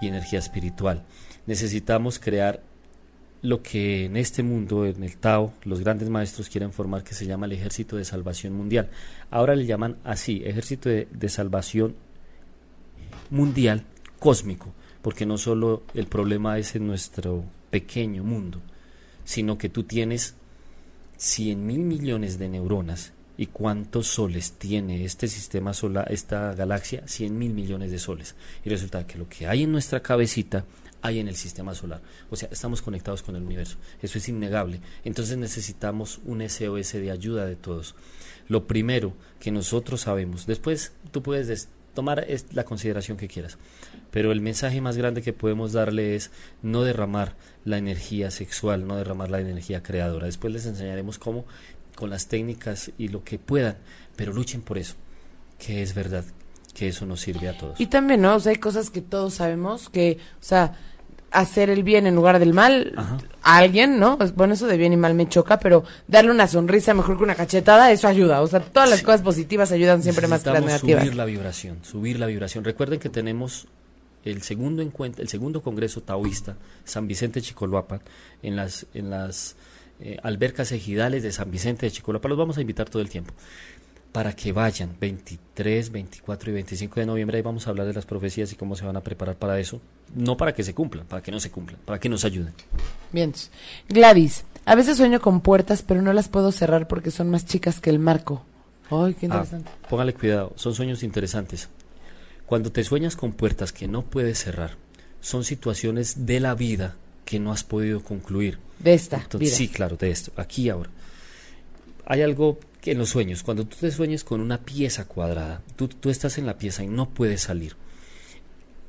y energía espiritual. Necesitamos crear lo que en este mundo, en el Tao, los grandes maestros quieren formar que se llama el Ejército de Salvación Mundial. Ahora le llaman así, Ejército de, Salvación Mundial Cósmico, porque no solo el problema es en nuestro pequeño mundo, sino que tú tienes 100 mil millones de neuronas. ¿Y cuántos soles tiene este sistema solar, esta galaxia? 100 mil millones de soles. Y resulta que lo que hay en nuestra cabecita hay en el sistema solar. O sea, estamos conectados con el universo. Eso es innegable. Entonces necesitamos un SOS de ayuda de todos. Lo primero que nosotros sabemos, después tú puedes des- tomar la consideración que quieras, pero el mensaje más grande que podemos darle es no derramar la energía sexual, no derramar la energía creadora. Después les enseñaremos cómo con las técnicas y lo que puedan, pero luchen por eso, que es verdad, que eso nos sirve a todos. Y también, ¿no? O sea, hay cosas que todos sabemos que, o sea, hacer el bien en lugar del mal Ajá. a alguien, ¿no? Bueno, eso de bien y mal me choca, pero darle una sonrisa mejor que una cachetada, eso ayuda. O sea, todas las cosas positivas ayudan siempre más que las negativas. subir la vibración, subir la vibración. Recuerden que tenemos el segundo encuentro, el segundo congreso taoísta, San Vicente Chicoloapan, en las, en las eh, albercas ejidales de San Vicente de Chicoloapan. Los vamos a invitar todo el tiempo para que vayan 23, 24 y 25 de noviembre. Ahí vamos a hablar de las profecías y cómo se van a preparar para eso. No para que se cumplan, para que no se cumplan, para que nos ayuden. Bien. Gladys, a veces sueño con puertas, pero no las puedo cerrar porque son más chicas que el marco. Ay, qué Ah, interesante. póngale cuidado, son sueños interesantes. Cuando te sueñas con puertas que no puedes cerrar, son situaciones de la vida que no has podido concluir. De esta Entonces, vida. sí, claro, de esto, aquí y ahora. Hay algo que en los sueños, cuando tú te sueñes con una pieza cuadrada, tú, tú estás en la pieza y no puedes salir.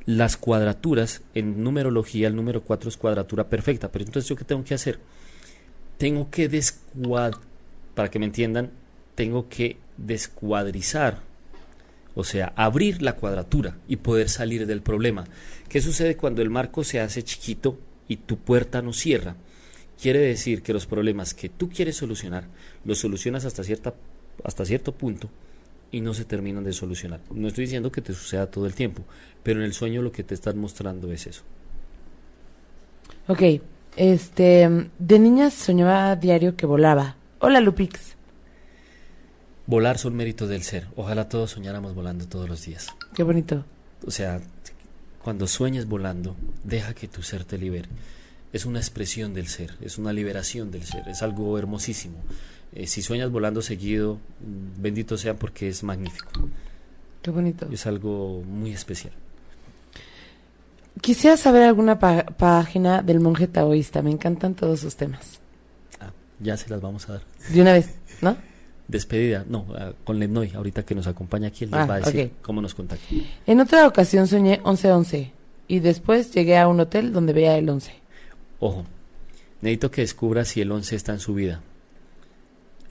Las cuadraturas, en numerología, el número 4 es cuadratura perfecta, pero entonces yo qué tengo que hacer? Tengo que descuad para que me entiendan, tengo que descuadrizar, o sea, abrir la cuadratura y poder salir del problema. ¿Qué sucede cuando el marco se hace chiquito y tu puerta no cierra? Quiere decir que los problemas que tú quieres solucionar, los solucionas hasta, cierta, hasta cierto punto y no se terminan de solucionar. No estoy diciendo que te suceda todo el tiempo, pero en el sueño lo que te están mostrando es eso. Ok, este, de niña soñaba a diario que volaba. Hola, Lupix. Volar son méritos del ser. Ojalá todos soñáramos volando todos los días. Qué bonito. O sea, cuando sueñes volando, deja que tu ser te libere. Es una expresión del ser, es una liberación del ser, es algo hermosísimo. Eh, si sueñas volando seguido, mm, bendito sea porque es magnífico, Qué bonito. es algo muy especial. Quisiera saber alguna página del monje taoísta. Me encantan todos sus temas. Ah, ya se las vamos a dar. De una vez, ¿no? Despedida, no, ah, con Lennoy, ahorita que nos acompaña aquí, él Ah, va a decir cómo nos contacta. En otra ocasión soñé 11-11 y después llegué a un hotel donde veía el 11. Ojo, necesito que descubra si el 11 está en su vida.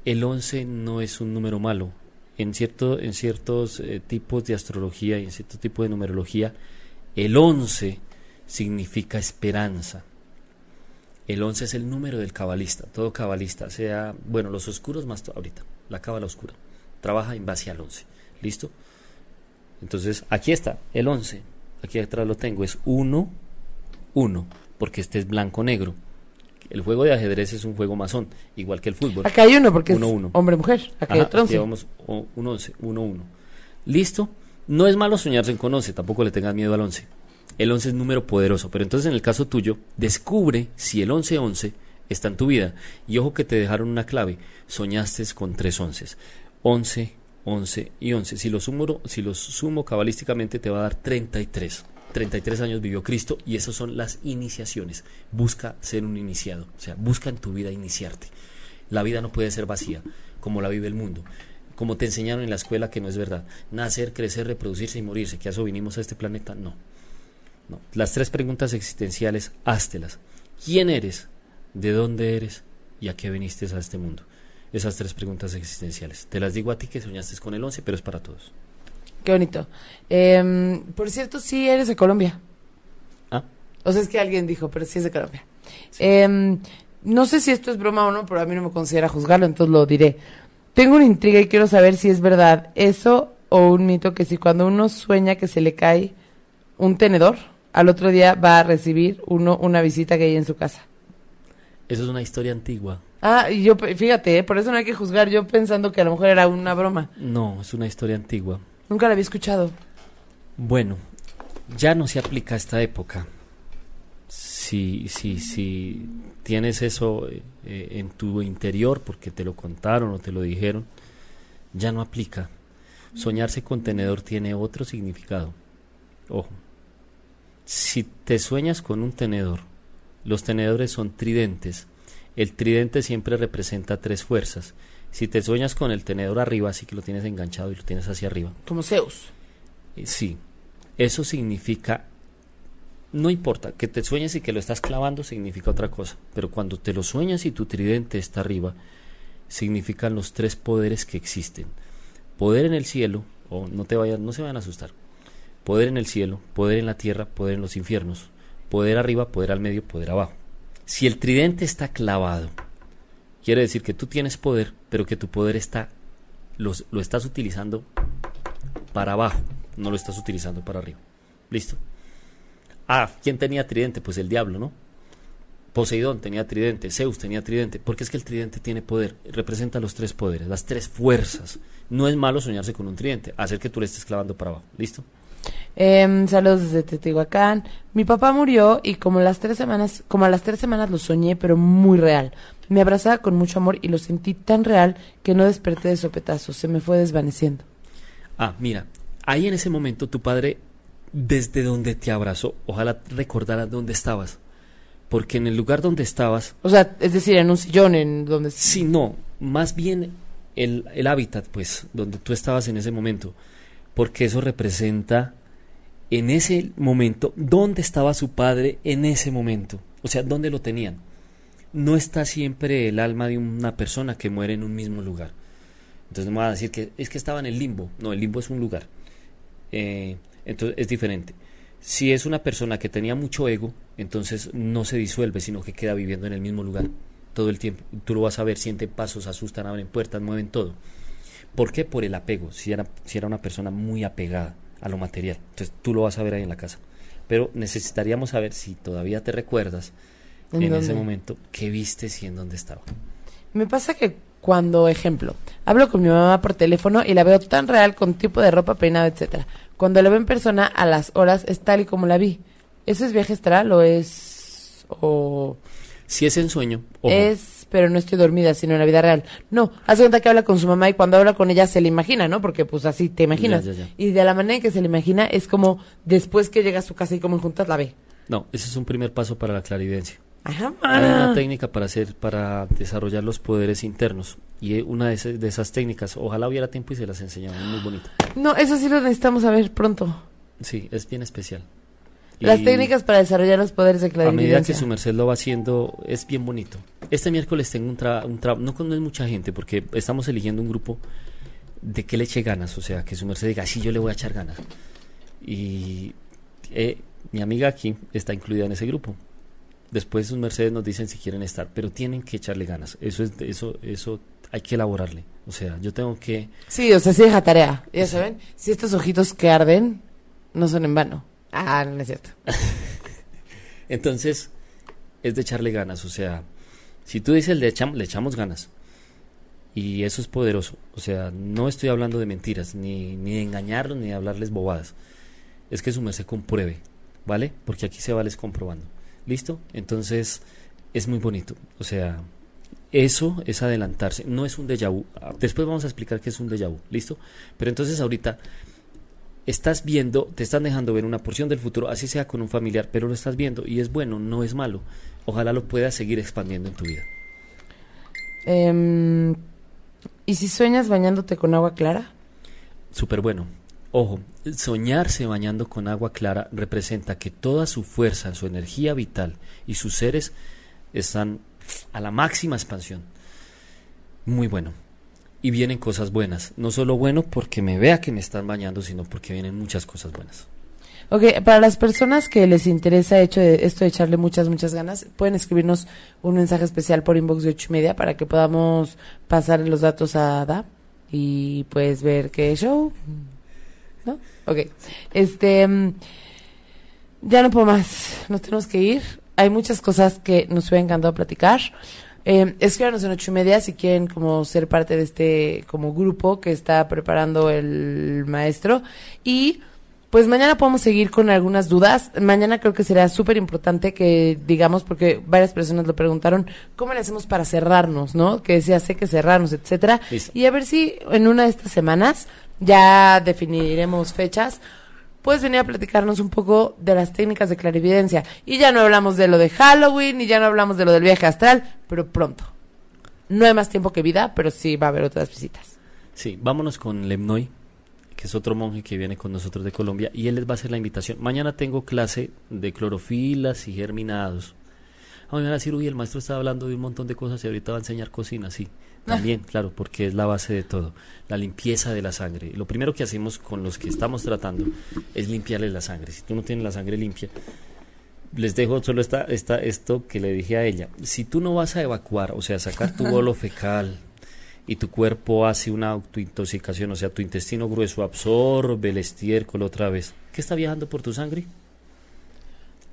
El 11 no es un número malo. En, cierto, en ciertos eh, tipos de astrología y en cierto tipo de numerología, el 11 significa esperanza. El 11 es el número del cabalista. Todo cabalista, sea, bueno, los oscuros más ahorita, la cábala oscura, trabaja en base al 11. ¿Listo? Entonces, aquí está, el 11. Aquí atrás lo tengo, es 1, 1, porque este es blanco-negro. El juego de ajedrez es un juego masón, igual que el fútbol. Acá hay uno porque Uno, es uno. hombre-mujer. Acá hay Ajá, otro aquí 11. vamos o- un 11, 1, 1. ¿Listo? No es malo soñarse con 11, tampoco le tengas miedo al 11. El 11 es número poderoso, pero entonces en el caso tuyo, descubre si el 11-11 está en tu vida. Y ojo que te dejaron una clave, soñaste con tres 11. 11, 11 y 11. Si los sumo, si los sumo cabalísticamente te va a dar 33. 33 años vivió Cristo y esas son las iniciaciones. Busca ser un iniciado, o sea, busca en tu vida iniciarte. La vida no puede ser vacía, como la vive el mundo. Como te enseñaron en la escuela que no es verdad. Nacer, crecer, reproducirse y morirse, que a vinimos a este planeta, no. no. Las tres preguntas existenciales, háztelas. ¿Quién eres? ¿De dónde eres? ¿Y a qué viniste a este mundo? Esas tres preguntas existenciales. Te las digo a ti que soñaste con el 11, pero es para todos. Qué bonito. Em, por cierto, sí eres de Colombia. Ah, O sea, es que alguien dijo, pero sí es de Colombia. Em, no sé si esto es broma o no, pero a mí no me considera juzgarlo, entonces lo diré. Tengo una intriga y quiero saber si es verdad eso o un mito que si cuando uno sueña que se le cae un tenedor, al otro día va a recibir uno una visita que hay en su casa. Eso es una historia antigua. Ah, y yo, fíjate, eh, por eso no hay que juzgar, yo pensando que a lo mejor era una broma. No, es una historia antigua. Nunca la había escuchado. Bueno, ya no se aplica a esta época. Si, si, si tienes eso eh, eh, en tu interior porque te lo contaron o te lo dijeron, ya no aplica. Soñarse con tenedor tiene otro significado. Ojo, si te sueñas con un tenedor, los tenedores son tridentes. El tridente siempre representa tres fuerzas. Si te sueñas con el tenedor arriba, así que lo tienes enganchado y lo tienes hacia arriba, Como Zeus. eh, Sí, eso significa, no importa, que te sueñes y que lo estás clavando significa otra cosa, pero cuando te lo sueñas y tu tridente está arriba, significan los tres poderes que existen. Poder en el cielo, o no te vayan, no se vayan a asustar. Poder en el cielo, poder en la tierra, poder en los infiernos. Poder arriba, poder al medio, poder abajo. Si el tridente está clavado, quiere decir que tú tienes poder, pero que tu poder está lo estás utilizando para abajo, no lo estás utilizando para arriba. ¿Listo? Ah, ¿quién tenía tridente? Pues el diablo, ¿no? Poseidón tenía tridente, Zeus tenía tridente, porque es que el tridente tiene poder, representa los tres poderes, las tres fuerzas. No es malo soñarse con un tridente, hacer que tú le estés clavando para abajo. ¿Listo? Eh, saludos desde Teotihuacán. Mi papá murió y como las tres semanas, como a las tres semanas lo soñé, pero muy real. Me abrazaba con mucho amor y lo sentí tan real que no desperté de sopetazo, se me fue desvaneciendo. Ah, mira, ahí en ese momento tu padre, desde donde te abrazó, ojalá recordaras dónde estabas. Porque en el lugar donde estabas... O sea, es decir, en un sillón, en donde... Sí, no, más bien el, el hábitat, pues, donde tú estabas en ese momento. Porque eso representa en ese momento, dónde estaba su padre en ese momento, o sea, dónde lo tenían. No está siempre el alma de una persona que muere en un mismo lugar. Entonces no me va a decir que es que estaba en el limbo. No, el limbo es un lugar. Eh, entonces es diferente. Si es una persona que tenía mucho ego, entonces no se disuelve, sino que queda viviendo en el mismo lugar todo el tiempo. Tú lo vas a ver, sienten pasos, asustan, abren puertas, mueven todo. ¿Por qué? Por el apego, si era, si era una persona muy apegada a lo material. Entonces tú lo vas a ver ahí en la casa. Pero necesitaríamos saber si todavía te recuerdas en, ese momento qué viste y en dónde estaba. Me pasa que cuando, ejemplo, hablo con mi mamá por teléfono y la veo tan real con tipo de ropa peinada, etcétera. Cuando la veo en persona a las horas es tal y como la vi. ¿Eso es viaje astral o es o si es en sueño, es pero no estoy dormida, sino en la vida real. No, hace cuenta que habla con su mamá y cuando habla con ella se le imagina, ¿no? Porque pues así te imaginas. Y de la manera en que se le imagina es como después que llega a su casa y como juntas la ve. No, ese es un primer paso para la clarividencia. Ajá, Hay una técnica para hacer, para desarrollar los poderes internos. Y una de, esas, técnicas, ojalá hubiera tiempo y se las enseñamos, muy bonito. No, eso sí lo necesitamos saber pronto. Sí, es bien especial. Las técnicas para desarrollar los poderes de clarividencia. A medida que su merced lo va haciendo, es bien bonito. Este miércoles tengo un trabajo, un no con mucha gente, porque estamos eligiendo un grupo de que le eche ganas, o sea, que su merced diga, sí, yo le voy a echar ganas. Y eh, mi amiga aquí está incluida en ese grupo. Después sus mercedes nos dicen si quieren estar, pero tienen que echarle ganas. Eso es eso eso hay que elaborarle. O sea, yo tengo que Sí, o sea, sí deja tarea. Ya saben, si estos ojitos que arden no son en vano. Ah, no es cierto. Entonces, es de echarle ganas, o sea, si tú dices le, echamos, le echamos ganas, y eso es poderoso, o sea, no estoy hablando de mentiras, ni, ni de engañarlos, ni de hablarles bobadas, es que su merced compruebe, ¿vale? Porque aquí se vale comprobando, ¿listo? Entonces, es muy bonito, o sea, eso es adelantarse, no es un déjà vu, después vamos a explicar qué es un déjà vu, ¿listo? Pero entonces ahorita estás viendo, te están dejando ver una porción del futuro, así sea con un familiar, pero lo estás viendo y es bueno, no es malo. Ojalá lo puedas seguir expandiendo en tu vida. Em, ¿Y si sueñas bañándote con agua clara? Súper bueno. Ojo, soñarse bañando con agua clara representa que toda su fuerza, su energía vital y sus seres están a la máxima expansión. Muy bueno y vienen cosas buenas. No solo bueno porque me vea que me están bañando, sino porque vienen muchas cosas buenas. Ok, para las personas que les interesa hecho de, esto de echarle muchas, muchas ganas, pueden escribirnos un mensaje especial por inbox de ocho y media para que podamos pasar los datos a Ada y pues ver qué show. ¿No? Ok. Este. Mm, ya no puedo más. Nos tenemos que ir. Hay muchas cosas que nos hubiera encantado platicar. Eh, escríbanos en ocho y media si quieren como ser parte de este como grupo que está preparando el maestro. Y pues mañana podemos seguir con algunas dudas. Mañana creo que será súper importante que digamos, porque varias personas lo preguntaron, ¿cómo le hacemos para cerrarnos, no? Que se hace que cerrarnos, etcétera. Y a ver si en una de estas semanas ya definiremos fechas puedes venir a platicarnos un poco de las técnicas de clarividencia. Y ya no hablamos de lo de Halloween y ya no hablamos de lo del viaje astral, pero pronto. No hay más tiempo que vida, pero sí va a haber otras visitas. Sí, vámonos con Lemnoy, que es otro monje que viene con nosotros de Colombia, y él les va a hacer la invitación. Mañana tengo clase de clorofilas y germinados. A mí me a decir, uy, el maestro está hablando de un montón de cosas y ahorita va a enseñar cocina, sí. También, claro, porque es la base de todo, la limpieza de la sangre. Lo primero que hacemos con los que estamos tratando es limpiarles la sangre. Si tú no tienes la sangre limpia, les dejo solo esta, esta, esto que le dije a ella. Si tú no vas a evacuar, o sea, sacar tu bolo fecal y tu cuerpo hace una autointoxicación, o sea, tu intestino grueso absorbe el estiércol otra vez, ¿qué está viajando por tu sangre?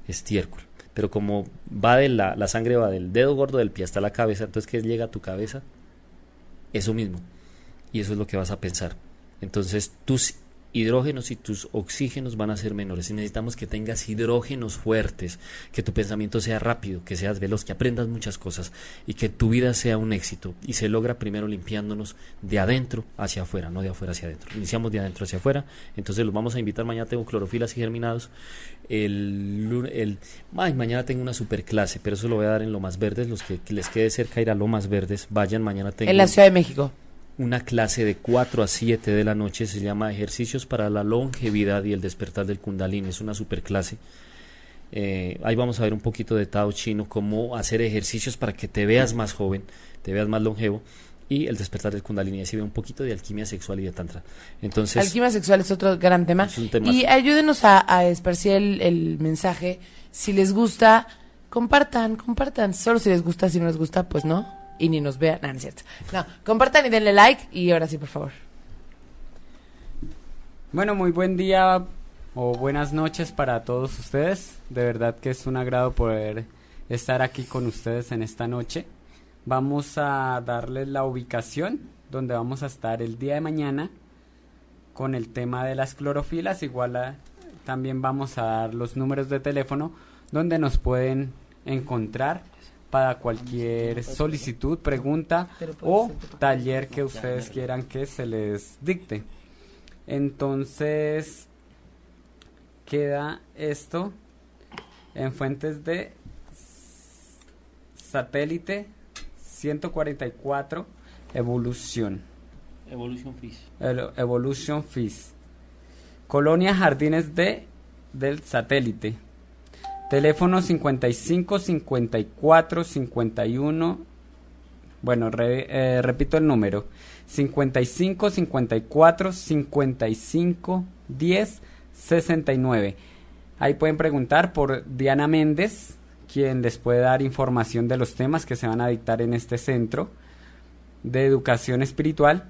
Estiércol. Pero como va de la, la sangre va del dedo gordo del pie hasta la cabeza, entonces ¿qué llega a tu cabeza? Eso mismo. Y eso es lo que vas a pensar. Entonces, tus hidrógenos y tus oxígenos van a ser menores. Y necesitamos que tengas hidrógenos fuertes, que tu pensamiento sea rápido, que seas veloz, que aprendas muchas cosas y que tu vida sea un éxito. Y se logra primero limpiándonos de adentro hacia afuera, no de afuera hacia adentro. Iniciamos de adentro hacia afuera. Entonces los vamos a invitar. Mañana tengo clorofilas y germinados. El, el ay, mañana tengo una super clase, pero eso lo voy a dar en lo más verdes. Los que, les quede cerca ir a lo más verdes, vayan. Mañana tengo. En la Ciudad de México una clase de 4 a 7 de la noche, se llama Ejercicios para la longevidad y el despertar del kundalini, es una super clase. Eh, ahí vamos a ver un poquito de Tao chino, cómo hacer ejercicios para que te veas más joven, te veas más longevo y el despertar del kundalini, así ve un poquito de alquimia sexual y de tantra. Entonces, alquimia sexual es otro gran tema. y ayúdenos a, a esparcir el, el mensaje. Si les gusta, compartan, compartan. Solo si les gusta, si no les gusta, pues no y ni nos vean. Es cierto. No, compartan y denle like y ahora sí, por favor. Bueno, muy buen día o buenas noches para todos ustedes. De verdad que es un agrado poder estar aquí con ustedes en esta noche. Vamos a darles la ubicación donde vamos a estar el día de mañana con el tema de las clorofilas. Igual también vamos a dar los números de teléfono donde nos pueden encontrar para cualquier solicitud, pregunta o taller que ustedes quieran que se les dicte. Entonces, queda esto en fuentes de satélite 144 evolución. Evolution Fish. evolution Fish. Colonia Jardines de del satélite. Teléfono 55 54 51. Bueno, eh, repito el número. 55 54 55 10 69. Ahí pueden preguntar por Diana Méndez, quien les puede dar información de los temas que se van a dictar en este centro de educación espiritual.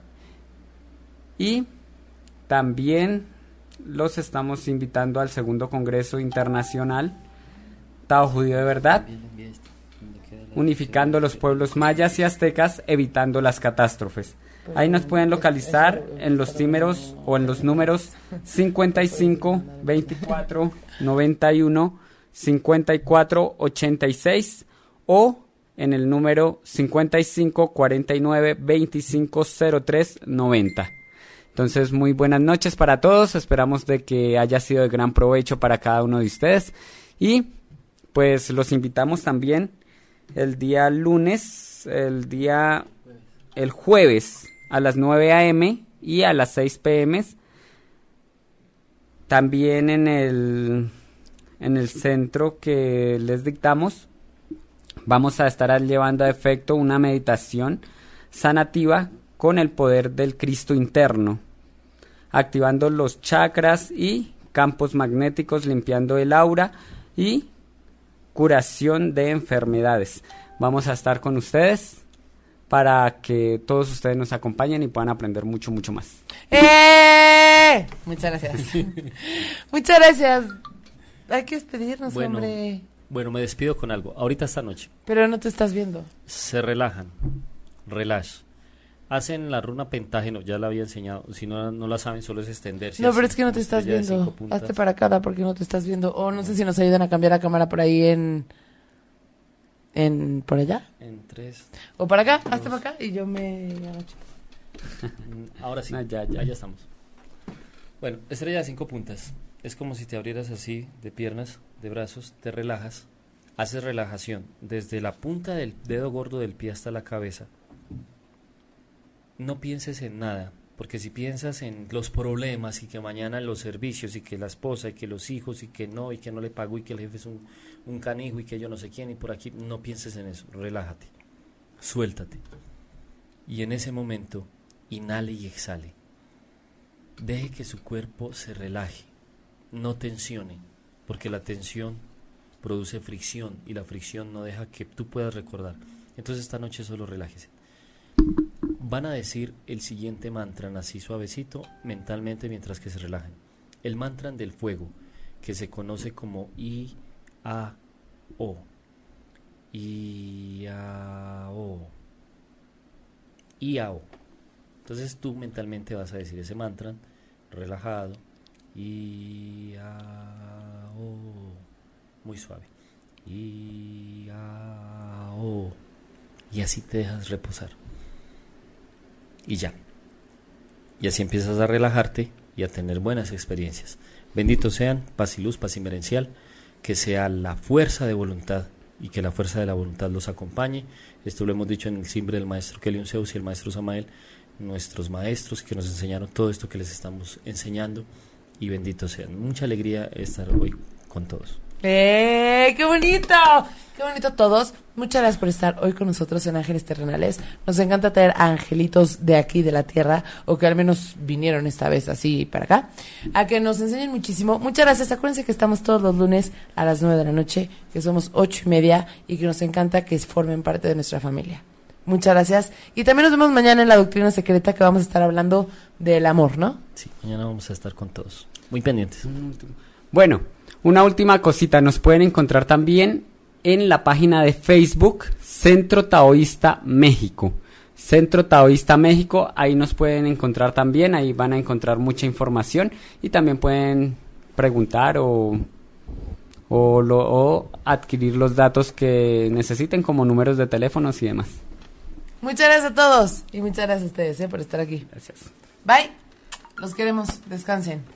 Y también los estamos invitando al segundo Congreso Internacional Tao Judío de Verdad, unificando los pueblos mayas y aztecas, evitando las catástrofes. Ahí nos pueden localizar en los números o en los números 55 24 91 54 86 o en el número 55 49 25 03 90. Entonces, muy buenas noches para todos. Esperamos de que haya sido de gran provecho para cada uno de ustedes y pues los invitamos también el día lunes, el día, el jueves a las 9 a.m. y a las 6 p.m. También en el, en el centro que les dictamos, vamos a estar llevando a efecto una meditación sanativa con el poder del Cristo interno, activando los chakras y campos magnéticos, limpiando el aura y curación de enfermedades. Vamos a estar con ustedes para que todos ustedes nos acompañen y puedan aprender mucho, mucho más. ¡Eh! Muchas gracias. Muchas gracias. Hay que despedirnos, hombre. Bueno, me despido con algo. Ahorita esta noche. Pero no te estás viendo. Se relajan. Relax hacen la runa pentágeno, ya la había enseñado, si no, no la saben solo es extenderse. No, pero es que no te estás viendo. Hazte para acá porque no te estás viendo. O no sé si nos ayudan a cambiar la cámara por ahí en... en ¿Por allá? En tres. O para acá, hazte para acá y yo me... Ahora sí, ya, ya. ya estamos. Bueno, estrella de cinco puntas. Es como si te abrieras así de piernas, de brazos, te relajas, haces relajación desde la punta del dedo gordo del pie hasta la cabeza no pienses en nada, porque si piensas en los problemas y que mañana los servicios y que la esposa y que los hijos y que no y que no le pago y que el jefe es un, un canijo y que yo no sé quién y por aquí, no pienses en eso, relájate, suéltate. Y en ese momento, inhale y exhale. Deje que su cuerpo se relaje, no tensione, porque la tensión produce fricción y la fricción no deja que tú puedas recordar. Entonces esta noche solo relájese. Van a decir el siguiente mantra así suavecito mentalmente mientras que se relajan. El mantra del fuego, que se conoce como I, A, O. I, A, O. I, A, O. Entonces tú mentalmente vas a decir ese mantra relajado. I, A, O. Muy suave. I, A, O. Y así te dejas reposar. Y ya. Y así empiezas a relajarte y a tener buenas experiencias. Benditos sean, paz y luz, paz inmerencial, que sea la fuerza de voluntad y que la fuerza de la voluntad los acompañe. Esto lo hemos dicho en el simbre del maestro Kelion Zeus y el maestro Samael, nuestros maestros que nos enseñaron todo esto que les estamos enseñando. Y benditos sean. Mucha alegría estar hoy con todos. ¡Eh! ¡Qué bonito! ¡Qué bonito todos! Muchas gracias por estar hoy con nosotros en Ángeles Terrenales. Nos encanta tener angelitos de aquí, de la tierra, o que al menos vinieron esta vez así para acá, a que nos enseñen muchísimo. Muchas gracias. Acuérdense que estamos todos los lunes a las nueve de la noche, que somos ocho y media, y que nos encanta que formen parte de nuestra familia. Muchas gracias. Y también nos vemos mañana en la Doctrina Secreta, que vamos a estar hablando del amor, ¿no? Sí, mañana vamos a estar con todos. Muy pendientes. Bueno, una última cosita, nos pueden encontrar también en la página de Facebook Centro Taoísta México. Centro Taoísta México, ahí nos pueden encontrar también, ahí van a encontrar mucha información y también pueden preguntar o, o, lo, o adquirir los datos que necesiten como números de teléfonos y demás. Muchas gracias a todos y muchas gracias a ustedes eh, por estar aquí. Gracias. Bye. Los queremos. Descansen